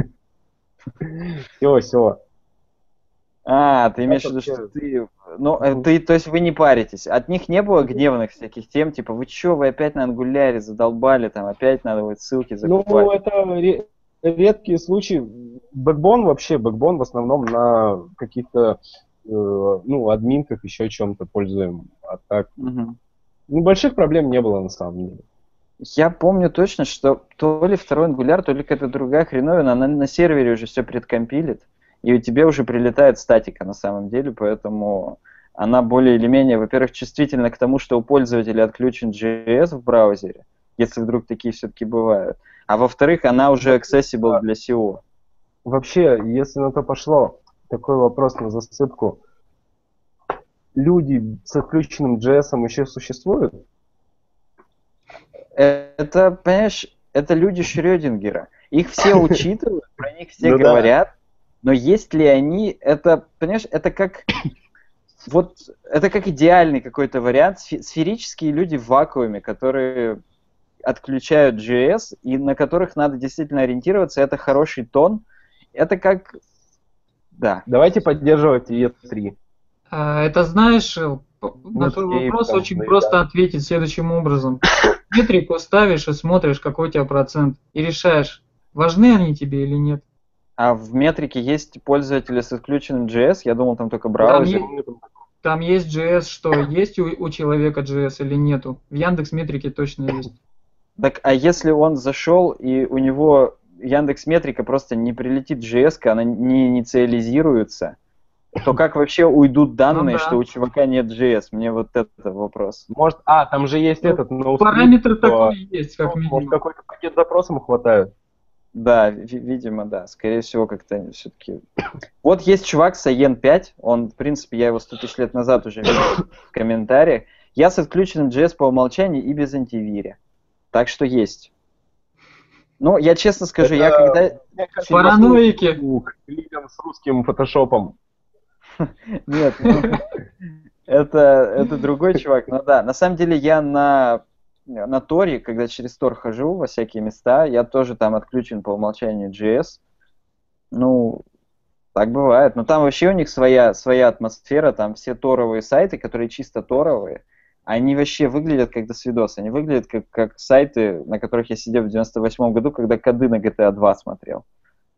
Все, все. А, ты имеешь в виду, что ты... Ну, э, ты, то есть вы не паритесь. От них не было гневных всяких тем, типа, вы чё, вы опять на ангуляре задолбали, там, опять надо вот ссылки закупать. Ну, это ре- редкие случаи. Бэкбон вообще, бэкбон в основном на каких-то, э, ну, админках, еще чем-то пользуем. А так, Мгм. ну, больших проблем не было на самом деле. Я помню точно, что то ли второй ангуляр, то ли какая-то другая хреновина, она на сервере уже все предкомпилит, и у тебя уже прилетает статика на самом деле, поэтому она более или менее, во-первых, чувствительна к тому, что у пользователя отключен JS в браузере, если вдруг такие все-таки бывают. А во-вторых, она уже accessible для SEO. Вообще, если на то пошло, такой вопрос на засыпку. Люди с отключенным JS еще существуют? Это, понимаешь, это люди Шрёдингера. Их все учитывают, про них все Ну говорят, но есть ли они, это, понимаешь, это как вот это как идеальный какой-то вариант, сфе- сферические люди в вакууме, которые отключают JS и на которых надо действительно ориентироваться, это хороший тон. Это как, да, Давайте поддерживать ES3. А, Это знаешь, э, п- на твой вопрос там, очень ну и просто да. ответить следующим образом. Метрику ставишь и смотришь, какой у тебя процент, и решаешь, важны они тебе или нет. А в метрике есть пользователи с отключенным JS, я думал там только Там браузер. есть, там есть JS, что есть у, у человека JS или нету. В Яндекс Метрике точно есть. Так, а если он зашел и у него Яндекс Метрика просто не прилетит JS, она не инициализируется, то как вообще уйдут данные, Ну да. что у чувака нет JS? Мне вот это вопрос. Может, а, там же есть Ну, этот Параметр такой есть, как Может, минимум. какой-то пакет запросом хватает? Да, ви- видимо, да. Скорее всего, как-то все-таки... Вот есть чувак с AN 5, он, в принципе, я его 100 тысяч лет назад уже видел в комментариях. Я с отключенным JS по умолчанию и без антивиря. Так что есть. Ну, я честно скажу, я Это- когда... Мне кажется, Параноики. к людям с русским фотошопом. Нет, ну, это, это другой чувак. Ну да, на самом деле я на, на Торе, когда через Тор хожу во всякие места, я тоже там отключен по умолчанию JS. Ну, так бывает. Но там вообще у них своя, своя атмосфера, там все торовые сайты, которые чисто торовые, они вообще выглядят как досвидос. Они выглядят как, как сайты, на которых я сидел в 98 году, когда коды на GTA 2 смотрел.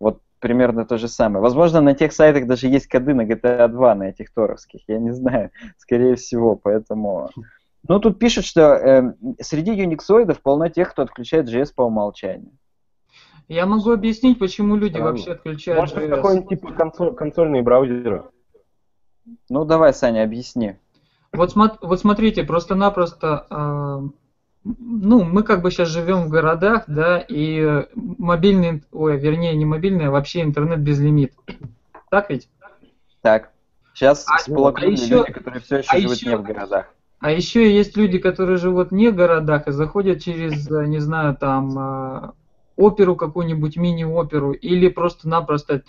Вот примерно то же самое. Возможно, на тех сайтах даже есть коды на GTA 2, на этих торовских, я не знаю, скорее всего, поэтому... Ну, тут пишут, что э, среди юниксоидов полно тех, кто отключает JS по умолчанию. Я могу объяснить, почему люди Странно. вообще отключают Может, JS. какой-нибудь типа консоль- консольные браузеры? Ну, давай, Саня, объясни. Вот, смо- вот смотрите, просто-напросто, а, ну, мы как бы сейчас живем в городах, да, и мобильный, ой, вернее, не мобильный, а вообще интернет без лимит. Так ведь? Так. Сейчас А- всплакнули а еще- люди, которые все еще а живут еще- не в городах. А еще есть люди, которые живут не в городах и заходят через, э, не знаю, там, э, оперу какую-нибудь, мини-оперу, или просто-напросто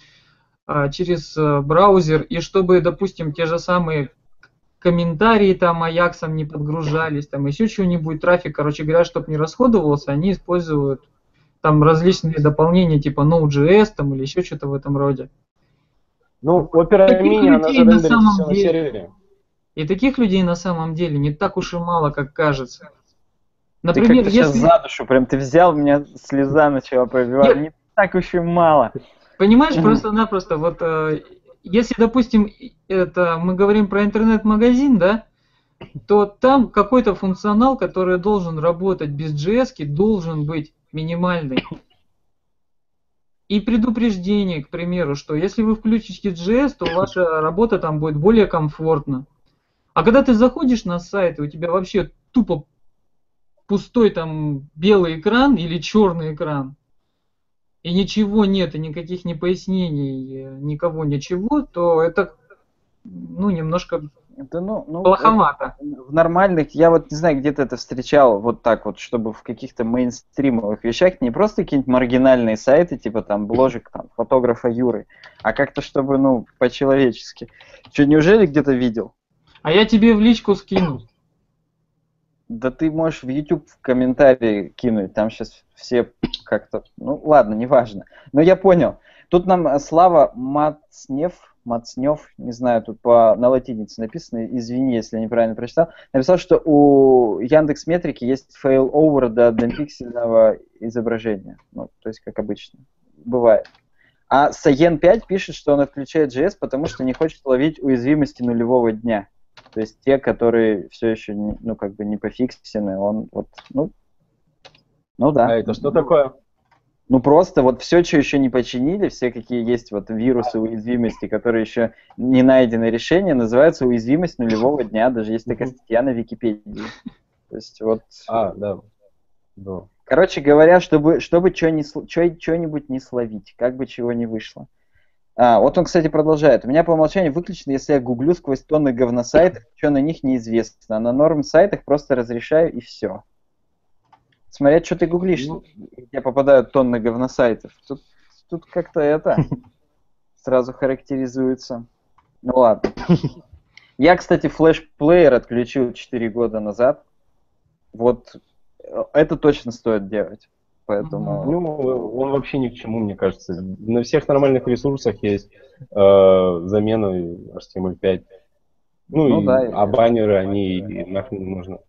э, через браузер, и чтобы, допустим, те же самые комментарии там Аяксом не подгружались, там еще что-нибудь, трафик, короче говоря, чтобы не расходовался, они используют там различные дополнения типа Node.js там или еще что-то в этом роде. Ну, Opera Mini, она людей на самом на деле- сервере. И таких людей на самом деле не так уж и мало, как кажется. Ты Например, как-то сейчас если... за душу прям, ты взял, меня слеза начала пробивать. Нет. Не так уж и мало. Понимаешь, просто-напросто, вот э, если, допустим, это мы говорим про интернет-магазин, да, то там какой-то функционал, который должен работать без JS, должен быть минимальный. И предупреждение, к примеру, что если вы включите JS, то ваша работа там будет более комфортна. А когда ты заходишь на сайт, и у тебя вообще тупо пустой там белый экран или черный экран, и ничего нет, и никаких ни пояснений, э, никого ничего, то это ну, немножко Это, ну, ну, плоховато. это в нормальных, я вот не знаю, где-то это встречал вот так вот, чтобы в каких-то мейнстримовых вещах не просто какие-нибудь маргинальные сайты, типа там бложек там фотографа Юры, а как-то чтобы, ну, по-человечески. Что, неужели где-то видел? А я тебе в личку скину. Да ты можешь в YouTube в комментарии кинуть, там сейчас все как-то... Ну ладно, неважно. Но я понял. Тут нам э, Слава Мацнев, Мацнев, не знаю, тут по, на латинице написано, извини, если я неправильно прочитал, написал, что у Яндекс Метрики есть failover до однопиксельного изображения. Ну, то есть, как обычно. Бывает. А Саен 5 пишет, что он отключает JS, потому что не хочет ловить уязвимости нулевого дня. То есть те, которые все еще, не, ну, как бы не пофиксены, он вот, ну, ну да. А это что такое? Ну просто вот все, что еще не починили, все какие есть вот вирусы, уязвимости, которые еще не найдены решения, называются уязвимость нулевого дня. Даже есть такая статья на Википедии. То есть вот, А, да. Да. короче говоря, чтобы, чтобы что-нибудь не словить, как бы чего не вышло. А, вот он, кстати, продолжает. У меня по умолчанию выключено, если я гуглю сквозь тонны говносайтов, что на них неизвестно. А на норм сайтах просто разрешаю и все. Смотря, что ты гуглишь, Ну. где попадают тонны говносайтов. Тут, тут как-то это сразу характеризуется. Ну ладно. Я, кстати, флеш-плеер отключил 4 года назад. Вот э, это точно стоит делать. Поэтому... Ну, он вообще ни к чему, мне кажется. На всех нормальных ресурсах есть э, замена HTML5. Ну, Ну и, да, а баннеры, они и нахрен не нужны.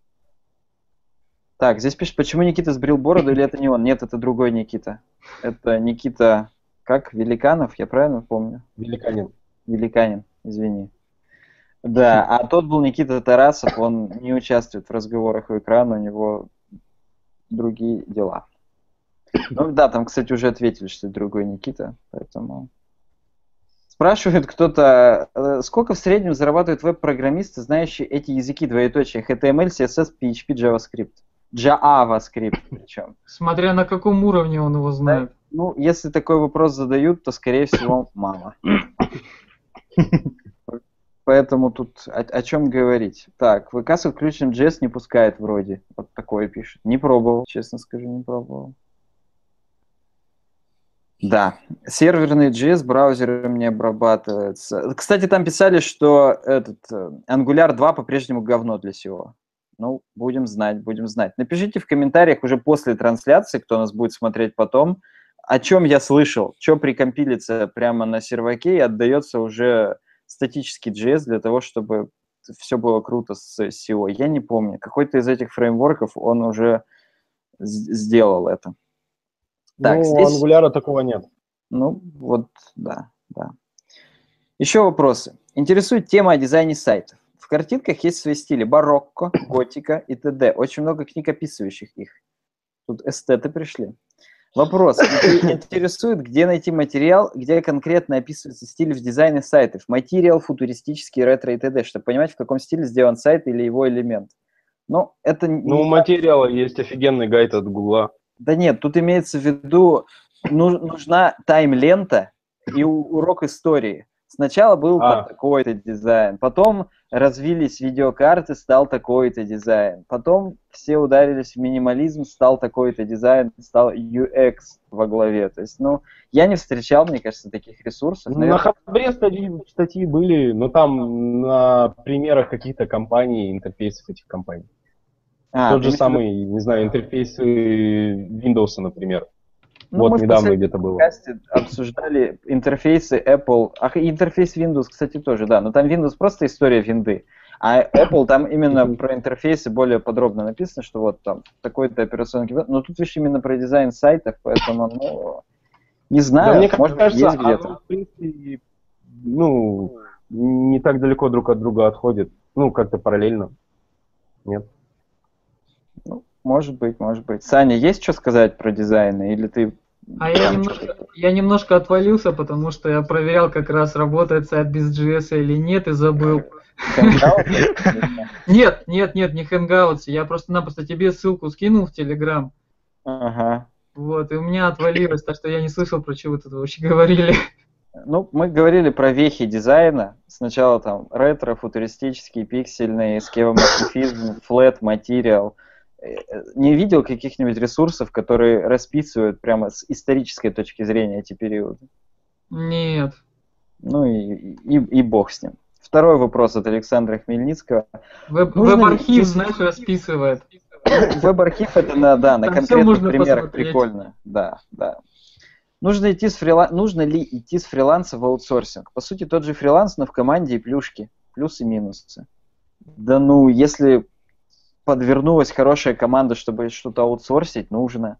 Так, здесь пишет, почему Никита сбрил бороду, или это не он? Нет, это другой Никита. Это Никита, как, Великанов, я правильно помню? Великанин. Великанин, извини. Да, а тот был Никита Тарасов, он не участвует в разговорах у экрана, у него другие дела. Ну да, там, кстати, уже ответили, что другой Никита, поэтому... Спрашивает кто-то, э, сколько в среднем зарабатывают веб-программисты, знающие эти языки, двоеточие, HTML, CSS, PHP, JavaScript? JavaScript причем. Смотря на каком уровне он его знает. Ну, если такой вопрос задают, то, скорее всего, мало. Поэтому тут о, о чем говорить. Так, ВК с включенным JS не пускает вроде. Вот такое пишет. Не пробовал, честно скажу, не пробовал. Да, серверный JS браузером не обрабатывается. Кстати, там писали, что этот э, Angular 2 по-прежнему говно для всего. Ну, будем знать, будем знать. Напишите в комментариях уже после трансляции, кто нас будет смотреть потом, о чем я слышал, что прикомпилится прямо на серваке и отдается уже статический JS для того, чтобы все было круто с SEO. Я не помню. Какой-то из этих фреймворков он уже сделал это. Так, ну, здесь- у Angular такого нет. Ну, вот, да, да. Еще вопросы. Интересует тема о дизайне сайтов. В картинках есть свои стили барокко, готика и т.д. Очень много книг, описывающих их. Тут эстеты пришли. Вопрос. Ин- Интересует, где найти материал, где конкретно описывается стиль в дизайне сайтов. Материал, футуристический, ретро и т.д., чтобы понимать, в каком стиле сделан сайт или его элемент. Ну, это Ну, у материала есть офигенный гайд от Гугла. Да нет, тут имеется в виду, ну- нужна тайм-лента и урок истории. Сначала был А. такой-то дизайн, потом развились видеокарты, стал такой-то дизайн, потом все ударились в минимализм, стал такой-то дизайн, стал UX во главе. То есть, ну, я не встречал, мне кажется, таких ресурсов. На Наверное, Хабре статьи, статьи были, но там на примерах каких-то компаний, интерфейсов этих компаний. А, Тот же самый, не знаю, интерфейсы Windows, например. Ну, вот мы недавно где-то было. обсуждали интерфейсы Apple. Ах, интерфейс Windows, кстати, тоже, да. Но там Windows просто история винды. А Apple там именно про интерфейсы более подробно написано, что вот там такой-то операционный. Но тут видишь именно про дизайн сайтов, поэтому, ну, не знаю, Да, мне может кажется, есть где-то. в принципе, ну, не так далеко друг от друга отходит. Ну, как-то параллельно. Нет. Ну, может быть, может быть. Саня, есть что сказать про дизайны? Или ты... А я немножко, я немножко отвалился, потому что я проверял, как раз работает сайт без JS или нет, и забыл. Нет, нет, нет, не Hangouts. Я просто-напросто тебе ссылку скинул в Telegram. Ага. Вот, и у меня отвалилось, так что я не слышал, про что вы тут вообще говорили. Ну, мы говорили про вехи дизайна. Сначала там ретро, футуристический, пиксельный, скевоморфизм, флет, материал. Не видел каких-нибудь ресурсов, которые расписывают прямо с исторической точки зрения эти периоды? Нет. Ну и, и, и бог с ним. Второй вопрос от Александра Хмельницкого. Веб- ли Веб-архив, здесь- знаешь, расписывает. Веб-архив это на, да, на Там конкретных примерах посмотреть. прикольно. Да, да. Нужно, идти с фрила... Нужно ли идти с фриланса в аутсорсинг? По сути, тот же фриланс, но в команде и плюшки. Плюсы и минусы. Да ну, если подвернулась хорошая команда, чтобы что-то аутсорсить, нужно.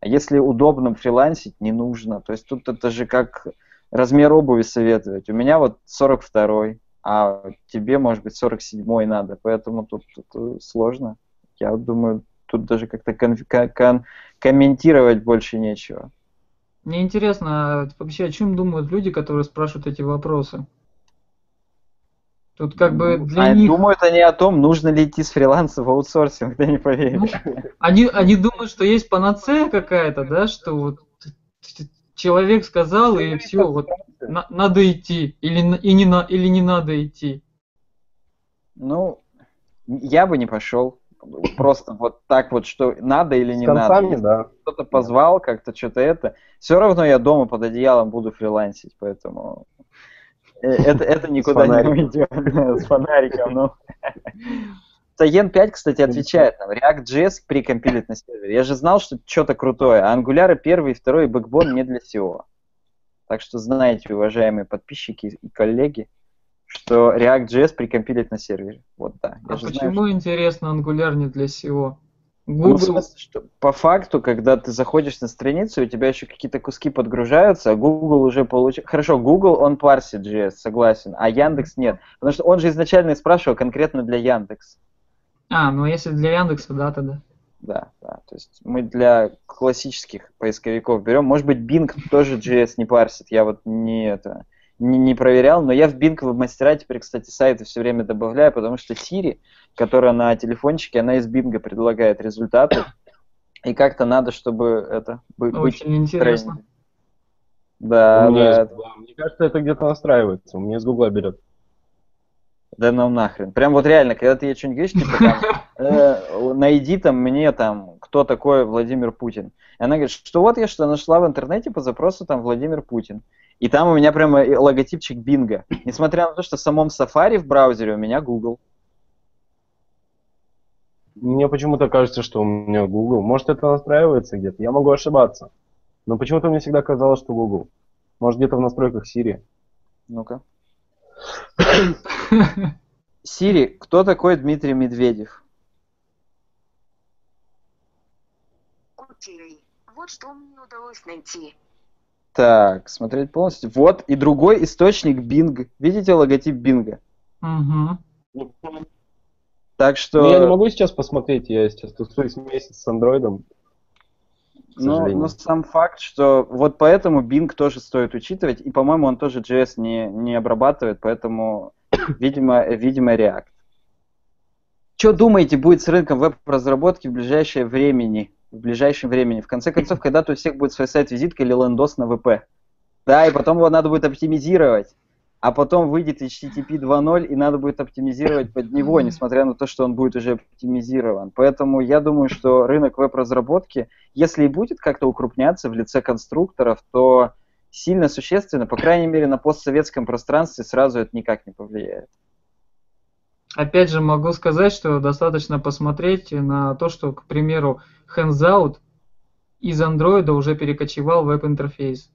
А если удобно фрилансить, не нужно. То есть тут это же как размер обуви советовать. У меня вот 42 а тебе, может быть, 47 надо. Поэтому тут, тут, э, сложно. Я думаю, тут даже как-то кон- кон- комментировать больше нечего. Мне интересно, вообще о чем думают люди, которые спрашивают эти вопросы? Тут как бы для А них... Думают они о том, нужно ли идти с фриланса в аутсорсинг, ты не Ну, поверишь. они, они думают, что есть панацея какая-то, да, что вот человек сказал и все, вот на- надо идти или, и не на, или не надо идти. Ну, я бы не пошел. Просто вот так вот, что надо или не концами, надо. да. Кто-то позвал, как-то что-то это. Все равно я дома под одеялом буду фрилансить, поэтому это, это никуда не уйдет. С фонариком, ну. Саен 5, кстати, отвечает нам. React.js прикомпилит на сервере. Я же знал, что что-то крутое. А Angular первый и второй бэкбон не для SEO. Так что знаете, уважаемые подписчики и коллеги, что React.js прикомпилит на сервере. Вот да. Я А же знаю, почему, интересно, Angular не для SEO? Ну, в Google, смысле, что по факту, когда ты заходишь на страницу, у тебя еще какие-то куски подгружаются, а Google уже получил... Хорошо, Google, он парсит JS, согласен, а Яндекс нет. Потому что он же изначально и спрашивал конкретно для Яндекс. а, ну если для Яндекса, да, тогда. Да, да. То есть мы для классических поисковиков берем. Может быть, Bing тоже JS не парсит. Я вот не это не, не проверял, но я в Bing веб-мастера теперь, кстати, сайты все время добавляю, потому что Siri, которая на телефончике, она из Bing предлагает результаты. И как-то надо, чтобы это бы- быть Очень интересно. тренде. Да, да. Мне кажется, это где-то настраивается. У меня с Гугла берет. да ну нахрен. Прям вот реально, когда ты ей что-нибудь говоришь, типа там, э, найди там мне там, кто такой Владимир Путин. И она говорит, что вот я что нашла в интернете по запросу там Владимир Путин. И там у меня прямо логотипчик Бинга. Несмотря на то, что в самом Safari в браузере у меня Google. Мне почему-то кажется, что у меня Google. Может, это настраивается где-то. Я могу ошибаться. Но почему-то мне всегда казалось, что Google. Может, где-то в настройках Siri. Ну-ка. Сири, кто такой Дмитрий Медведев? Вот что мне удалось найти. Так, смотреть полностью. Вот, и другой источник Bing. Видите логотип Бинга? Мгм. Так что... Ну, я не могу сейчас посмотреть, я сейчас тусуюсь месяц с андроидом. к Но, сожалению. но сам факт, что вот поэтому Bing тоже стоит учитывать, и, по-моему, он тоже JS не, не обрабатывает, поэтому, видимо, видимо, React. Что думаете, будет с рынком веб-разработки в ближайшее времени? В ближайшем времени. В конце концов, когда-то у всех будет свой сайт-визитка или лендос на ВП. Да, и потом его надо будет оптимизировать. А потом выйдет HTTP 2.0, и надо будет оптимизировать под него, несмотря на то, что он будет уже оптимизирован. Поэтому я думаю, что рынок веб-разработки, если и будет как-то укрупняться в лице конструкторов, то сильно существенно, по крайней мере, на постсоветском пространстве сразу это никак не повлияет. Опять же, могу сказать, что достаточно посмотреть на то, что, к примеру, Hands из Android уже перекочевал в веб-интерфейс.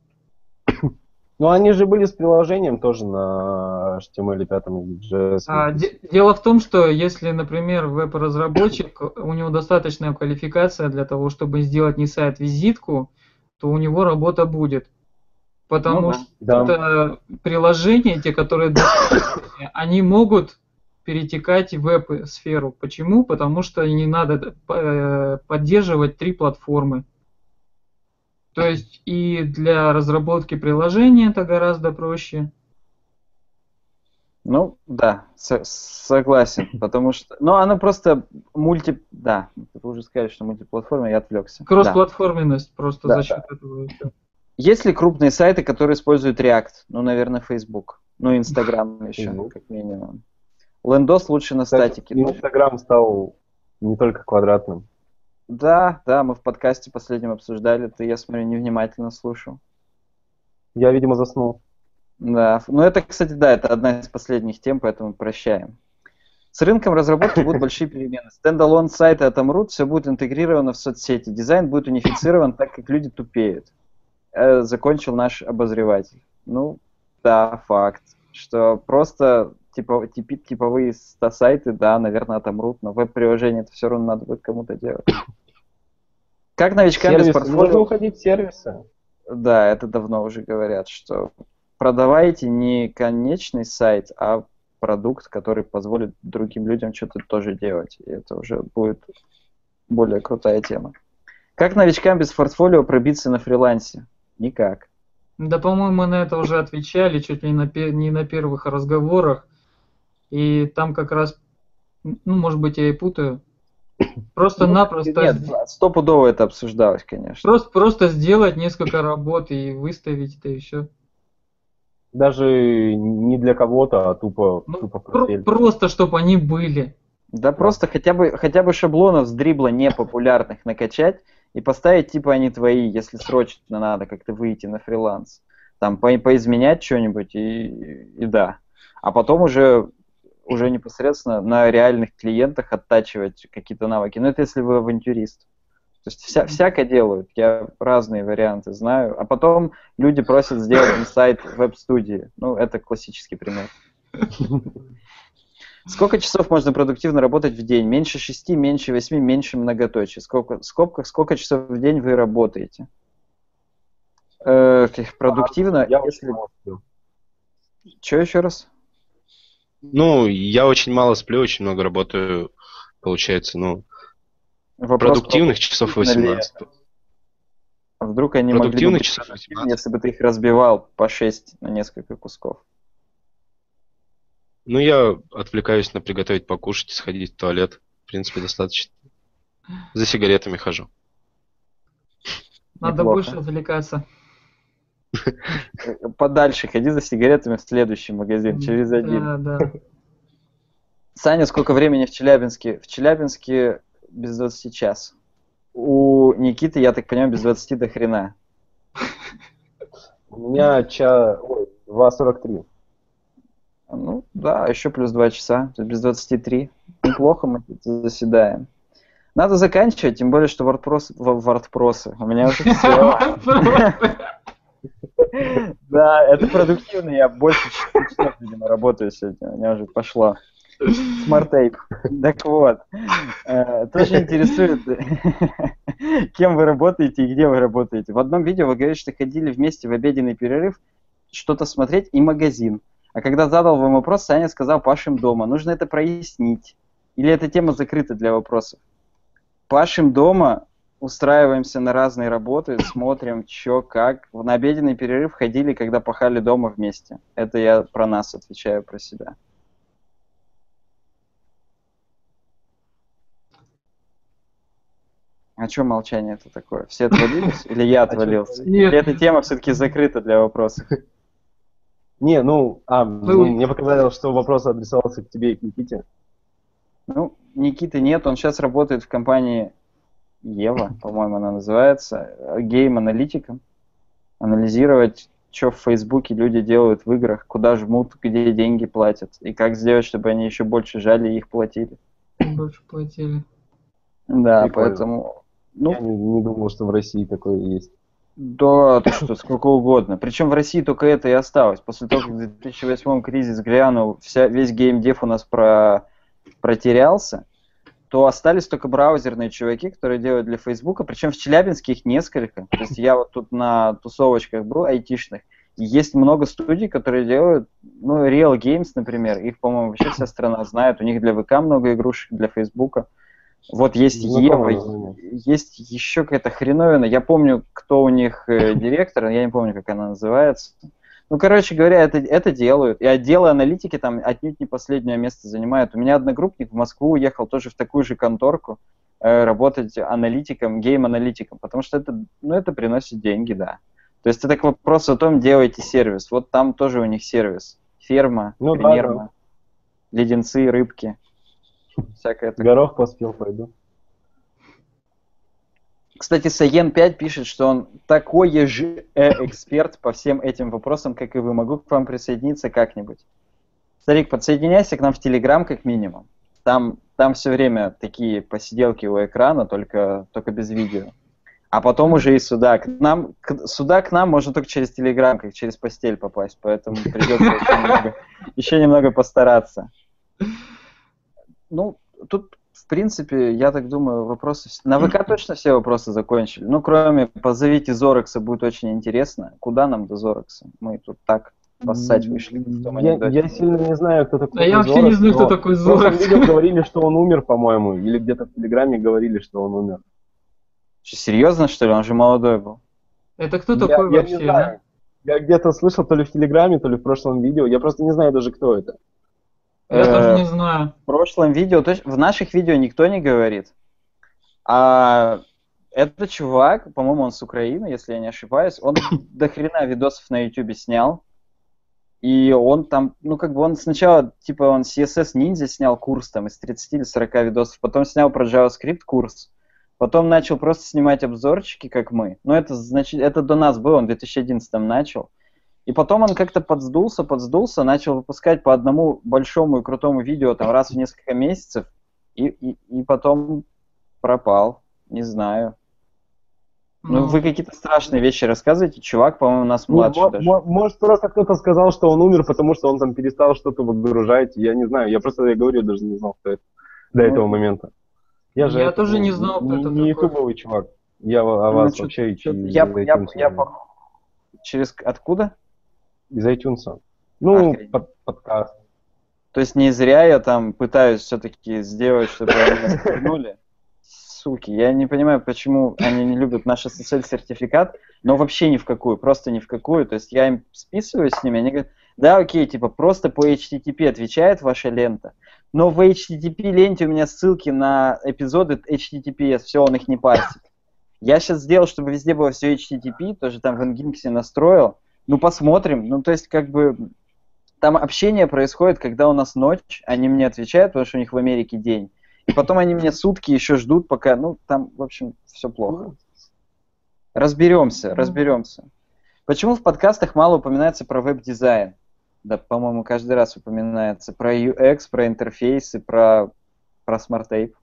Ну, они же были с приложением тоже на HTML5 и JS. А, де- дело в том, что если, например, веб-разработчик, у него достаточная квалификация для того, чтобы сделать не сайт-визитку, то у него работа будет. Потому Ну что да. приложения, те, которые они могут перетекать в веб-сферу. Почему? Потому что не надо э, поддерживать три платформы. То есть и для разработки приложения это гораздо проще. Ну, да, со- согласен, потому что... Ну, оно просто мульти... Да, вы уже сказали, что мультиплатформа, я отвлекся. Да. Кросс-платформенность просто Да, за счет этого. и всё. Есть ли крупные сайты, которые используют React? Ну, наверное, Facebook. Ну, Instagram еще, Facebook. как минимум. Лендос лучше на Кстати, статике. Ну, Инстаграм стал не только квадратным. Да, да, мы в подкасте последнем обсуждали, ты, я смотрю, невнимательно слушал. Я, видимо, заснул. Да, ну это, кстати, да, это одна из последних тем, поэтому прощаем. С рынком разработки будут большие перемены. Standalone сайты отомрут, все будет интегрировано в соцсети. Дизайн будет унифицирован, так как люди тупеют. Э, закончил наш обозреватель. Ну, да, факт. Что просто типа, типи- типовые сайты, да, наверное, отомрут, но веб-приложение это все равно надо будет кому-то делать. Как новичкам без Сервисы. Нужно портфолио... уходить в сервисы. Да, это давно уже говорят, что продавайте не конечный сайт, а продукт, который позволит другим людям что-то тоже делать. И это уже будет более крутая тема. Как новичкам без портфолио пробиться на фрилансе? Никак. Да, по-моему, мы на это уже отвечали чуть ли не на, не на первых разговорах. И там как раз, ну, может быть, я и путаю. Просто-напросто, Нет, стопудово это обсуждалось, конечно. просто, просто сделать несколько работ и выставить это и все. Даже не для кого-то, а тупо, Ну, тупо про- просто, чтобы они были. Да просто хотя бы, хотя бы шаблонов с дрибла непопулярных накачать и поставить типа они твои, если срочно надо как-то выйти на фриланс. Там по- поизменять что-нибудь и, и да. А потом уже, уже непосредственно на реальных клиентах оттачивать какие-то навыки. Но это если вы авантюрист. То есть вся, всяко делают. Я разные варианты знаю. А потом люди просят сделать им сайт веб-студии. Ну, это классический пример. Сколько часов можно продуктивно работать в день? Меньше шести, меньше восьми, меньше многоточий. Сколько, сколько, сколько часов в день вы работаете? Э, как продуктивно, Я если... Что еще раз? Ну, я очень мало сплю, очень много работаю, получается, ну, Вопрос продуктивных часов продуктивно ли 18. это? А Вдруг они могли бы Продуктивных быть часов продуктивны, 18. если бы ты их разбивал по 6 на несколько кусков. Ну, я отвлекаюсь на приготовить покушать, сходить в туалет. В принципе, достаточно. За сигаретами хожу. Надо Неплохо. больше отвлекаться. Подальше ходи за сигаретами в следующий магазин, через один. Да, да. Саня, сколько времени в Челябинске? В Челябинске без 20 час. У Никиты, я так понимаю, без 20 до хрена. У меня ча... Ой, 2.43. Ну, да, еще плюс 2 часа, то есть без 23. Неплохо мы заседаем. Надо заканчивать, тем более, что WordPress, WordPress. У меня уже все. Да, это продуктивно, я больше часов, видимо, работаю сегодня, у меня уже пошло. Смарт-тейп. Так вот, э, тоже интересует, кем вы работаете и где вы работаете. В одном видео вы говорите, что ходили вместе в обеденный перерыв что-то смотреть и магазин. А когда задал вам вопрос, Саня сказал Пашим дома. Нужно это прояснить. Или эта тема закрыта для вопросов? Пашим дома, устраиваемся на разные работы, смотрим, что, как. На обеденный перерыв ходили, когда пахали дома вместе. Это я про нас отвечаю, про себя. А что молчание это такое? Все отвалились? Или я отвалился? Нет. Или эта тема все-таки закрыта для вопросов? Не, ну, а, Вы- мне показалось, что вопрос адресовался к тебе и к Никите. Ну, Никиты нет, он сейчас работает в компании Ева, по-моему, она называется, гейм-аналитиком. Анализировать, что в Фейсбуке люди делают в играх, куда жмут, где деньги платят, и как сделать, чтобы они еще больше жали и их платили. Больше платили. Да, Прикольно. поэтому... Ну, Я не, не думал, что в России такое есть. Да, ты что, сколько угодно. Причем в России только это и осталось. После того, как в 2008 кризис грянул, вся, весь геймдев у нас про, протерялся, то остались только браузерные чуваки, которые делают для Фейсбука. Причем в Челябинске их несколько. То есть я вот тут на тусовочках был, айтишных. И есть много студий, которые делают, ну, Real Games, например, их, по-моему, вообще вся страна знает. У них для ВК много игрушек, для Фейсбука. Вот есть Знакомое Ева, есть еще какая-то хреновина. Я помню, кто у них э, директор, я не помню, как она называется. Ну, короче говоря, это, это делают. И отделы аналитики там отнюдь не последнее место занимают. У меня одногруппник в Москву уехал тоже в такую же конторку э, работать аналитиком, гейм-аналитиком, потому что это, ну, это приносит деньги, да. То есть это к вопросу о том, делайте сервис. Вот там тоже у них сервис. Ферма, Ну да, ферма, леденцы, рыбки, всякое такое. Горох поспел, пойду. Кстати, Саен 5 пишет, что он такой же эксперт по всем этим вопросам, как и вы. Могу к вам присоединиться как-нибудь. Старик, подсоединяйся к нам в Телеграм как минимум. Там, там все время такие посиделки у экрана, только, только без видео. А потом уже и сюда. К нам, к- сюда к нам можно только через Телеграм, как через постель попасть. Поэтому придется еще немного, еще немного постараться. Ну, тут, в принципе, я так думаю, вопросы... На ВК точно все вопросы закончили. Ну, кроме «Позовите Зорекса», будет очень интересно. Куда нам до Зорекса? Мы тут так поссать вышли. в том Я, я сильно не знаю, кто такой Да я вообще не знаю, кто такой Зорос. видео говорили, что он умер, по-моему, или где-то в Телеграме говорили, что он умер. Что, серьезно, что ли? Он же молодой был. Это кто Я- такой я вообще, не знаю. Я где-то слышал, то ли в Телеграме, то ли в прошлом видео. Я просто не знаю даже, кто это. Я Э, тоже не знаю. В прошлом видео, точ- в наших видео никто не говорит. А этот чувак, по-моему, он с Украины, если я не ошибаюсь, он до хрена видосов на YouTube снял. И он там, ну как бы он сначала, типа он CSS Ninja снял курс там из 30 или 40 видосов, потом снял про JavaScript курс, потом начал просто снимать обзорчики, как мы. Ну это значит, это до нас было, он в 2011 начал. И потом он как-то подсдулся, подсдулся, начал выпускать по одному большому и крутому видео там раз в несколько месяцев, и, и, и потом пропал. Не знаю. Ну, Ну, вы какие-то страшные вещи рассказываете. Чувак, по-моему, у нас Ну, младше мо- даже. мо- может, просто кто-то сказал, что он умер, потому что он там перестал что-то выгружать. Я не знаю. Я просто, я говорю, даже не знал, кто это до Ну, этого момента. Я же я это, тоже ну, не знал, кто это не ютубовый чувак. Я о Ну, вас чё- вообще через я, я, я по- Через откуда? Из iTunes. Ну, Охренеть. под, подкаст. То есть не зря я там пытаюсь все-таки сделать, чтобы они нас вернули. Суки, я не понимаю, почему они не любят наш SSL-сертификат, но вообще ни в какую, просто ни в какую. То есть я им списываюсь с ними, они говорят, да, окей, типа просто по HTTP отвечает ваша лента, но в HTTP ленте у меня ссылки на эпизоды HTTPS, все, он их не парсит. Я сейчас сделал, чтобы везде было все HTTP, тоже там в Nginx настроил. Ну, посмотрим. Ну, то есть, как бы, там общение происходит, когда у нас ночь, они мне отвечают, потому что у них в Америке день. И потом они меня сутки еще ждут, пока, ну, там, в общем, все плохо. Разберемся, разберемся. Почему в подкастах мало упоминается про веб-дизайн? Да, по-моему, каждый раз упоминается про UX, про интерфейсы, про, про смарт-тейп.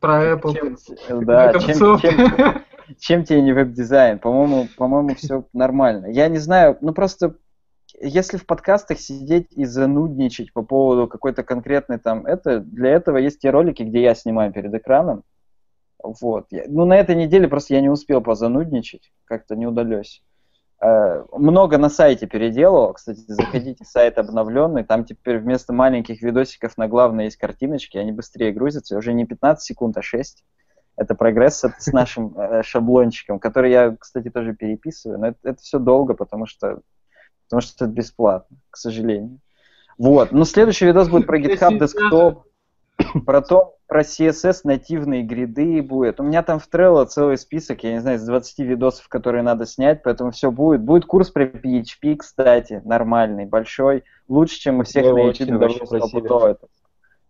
про Apple. Чем- да, чем, чем- чем тебе не веб-дизайн? По-моему, по-моему, все нормально. Я не знаю, ну просто если в подкастах сидеть и занудничать по поводу какой-то конкретной там, это для этого есть те ролики, где я снимаю перед экраном. Вот. Ну, на этой неделе просто я не успел позанудничать, как-то не удалось. Э, Много на сайте переделал. Кстати, заходите, сайт обновленный. Там теперь вместо маленьких видосиков на главной есть картиночки, они быстрее грузятся. Уже не 15 секунд, а 6. Это прогресс это с нашим э, шаблончиком, который я, кстати, тоже переписываю. Но это, это все долго, потому что, потому что это бесплатно, к сожалению. Вот. Ну, следующий видос будет про GitHub Desktop. Про то, про CSS нативные гриды будет. У меня там в Trello целый список, я не знаю, из 20 видосов, которые надо снять, поэтому все будет. Будет курс про PHP, кстати, нормальный, большой, лучше, чем у всех его на YouTube вообще стопудово это.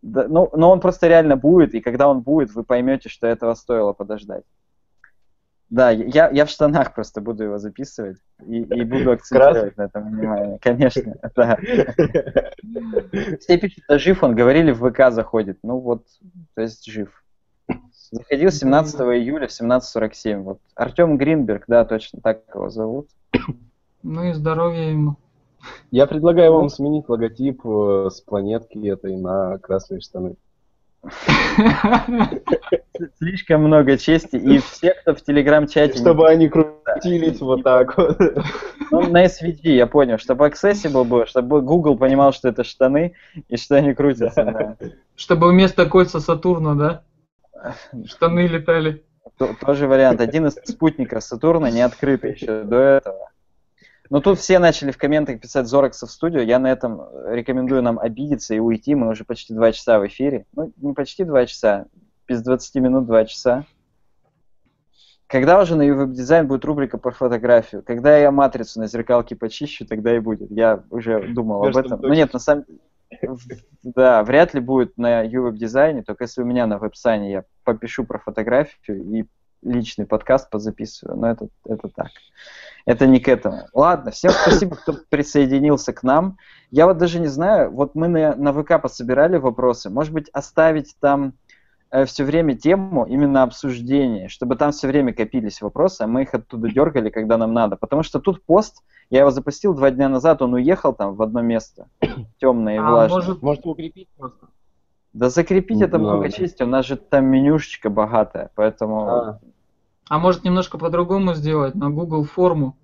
Да, ну, но он просто реально будет, и когда он будет, вы поймете, что этого стоило подождать. Да, я, я в штанах просто буду его записывать и, и буду акцентировать на этом внимание. Конечно, да. Все пишут, что жив, он говорили, в ВК заходит. Ну вот, то есть жив. Заходил 17 июля в 17.47. Вот. Артем Гринберг, да, точно так его зовут. Ну и здоровья ему. Я предлагаю вам сменить логотип э, с планетки этой на красные штаны. Слишком много чести. И все, кто в телеграм-чате... Чтобы они крутились вот так вот. Ну, на SVG, я понял, чтобы accessible было, чтобы Google понимал, что это штаны, и что они крутятся. Чтобы вместо кольца Сатурна, да? Штаны летали. То- Тоже вариант. Один из спутников Сатурна не открытый еще до этого. Но тут все начали в комментах писать Зоракса в студию. Я на этом рекомендую нам обидеться и уйти. Мы уже почти два часа в эфире. Ну, не почти два часа. Без 20 минут два часа. Когда уже на веб-дизайн будет рубрика по фотографию? Когда я матрицу на зеркалке почищу, тогда и будет. Я уже думал об этом. Ну нет, на самом да, вряд ли будет на UWeb дизайне, только если у меня на веб-сане я попишу про фотографию и личный подкаст позаписываю. Но это, это так. Это не к этому. Ладно, всем спасибо, кто присоединился к нам. Я вот даже не знаю, вот мы на, на ВК пособирали вопросы. Может быть, оставить там все время тему именно обсуждения, чтобы там все время копились вопросы, а мы их оттуда дергали, когда нам надо. Потому что тут пост, я его запустил два дня назад, он уехал там в одно место, темное и А влажное. может, Можете укрепить просто. Да закрепить это Ну, много ладно. чести, у нас же там менюшечка богатая, поэтому... А, а может немножко по-другому сделать, на Google форму.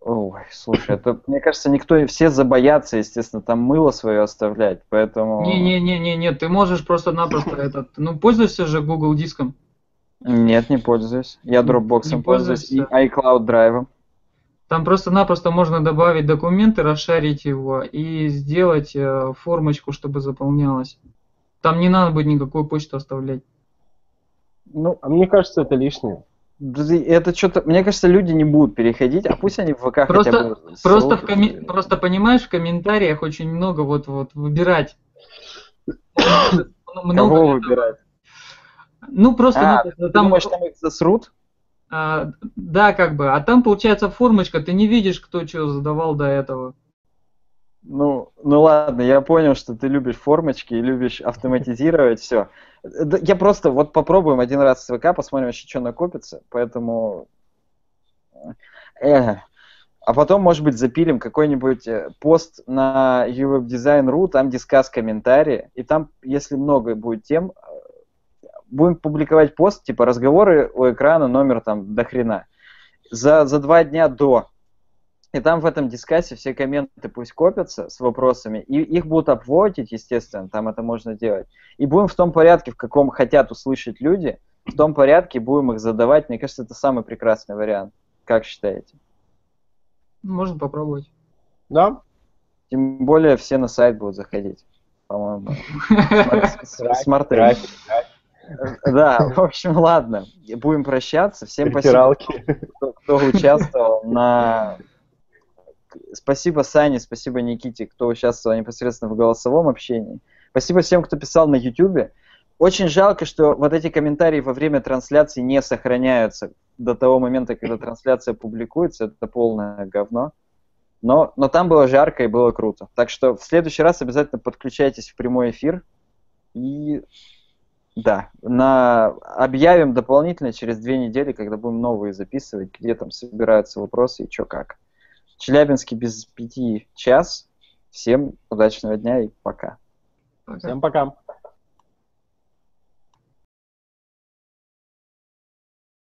Ой, слушай, это, мне кажется, никто, все забоятся, естественно, там мыло свое оставлять, поэтому... Не-не-не-не, ты можешь просто-напросто этот, ну пользуешься же Google диском. Нет, не пользуюсь. Я Dropbox пользуюсь и iCloud драйвом. Там просто-напросто можно добавить документы, расшарить его и сделать э, формочку, чтобы заполнялось. Там не надо будет никакую почту оставлять. Ну, а мне кажется, это лишнее. это что-то... Мне кажется, люди не будут переходить, а пусть они в ВК Просто- хотя бы... Просто, в коми- просто понимаешь, в комментариях очень много вот вот выбирать. Много Кого выбирать? Ну просто А, Ты там, думаешь, там их засрут? А, да, как бы, а там получается формочка, ты не видишь, кто что задавал до этого. Ну, ну ладно, я понял, что ты любишь формочки и любишь автоматизировать все. Я просто вот попробуем один раз с ВК, посмотрим еще, что накопится, поэтому... Эх. А потом, может быть, запилим какой-нибудь э, пост на uwebdesign.ru, там дискас комментарии, и там, если много будет тем, э, будем публиковать пост, типа разговоры у экрана, номер там до хрена. За, за два дня до и там в этом дискассе все комменты пусть копятся с вопросами, и их будут обводить, естественно, там это можно делать. И будем в том порядке, в каком хотят услышать люди, в том порядке будем их задавать. Мне кажется, это самый прекрасный вариант. Как считаете? Можно попробовать. Да? Тем более все на сайт будут заходить, по-моему. Смарт График, Да, в общем, ладно. Будем прощаться. Всем спасибо, кто, кто участвовал на... Спасибо Сане, спасибо Никите, кто участвовал непосредственно в голосовом общении. Спасибо всем, кто писал на YouTube. Очень жалко, что вот эти комментарии во время трансляции не сохраняются до того момента, когда трансляция публикуется. Это полное говно. Но, но там было жарко и было круто. Так что в следующий раз обязательно подключайтесь в прямой эфир. И да, на... объявим дополнительно через две недели, когда будем новые записывать, где там собираются вопросы и что как. Челябинский без пяти час. Всем удачного дня и пока. Пока. Всем пока.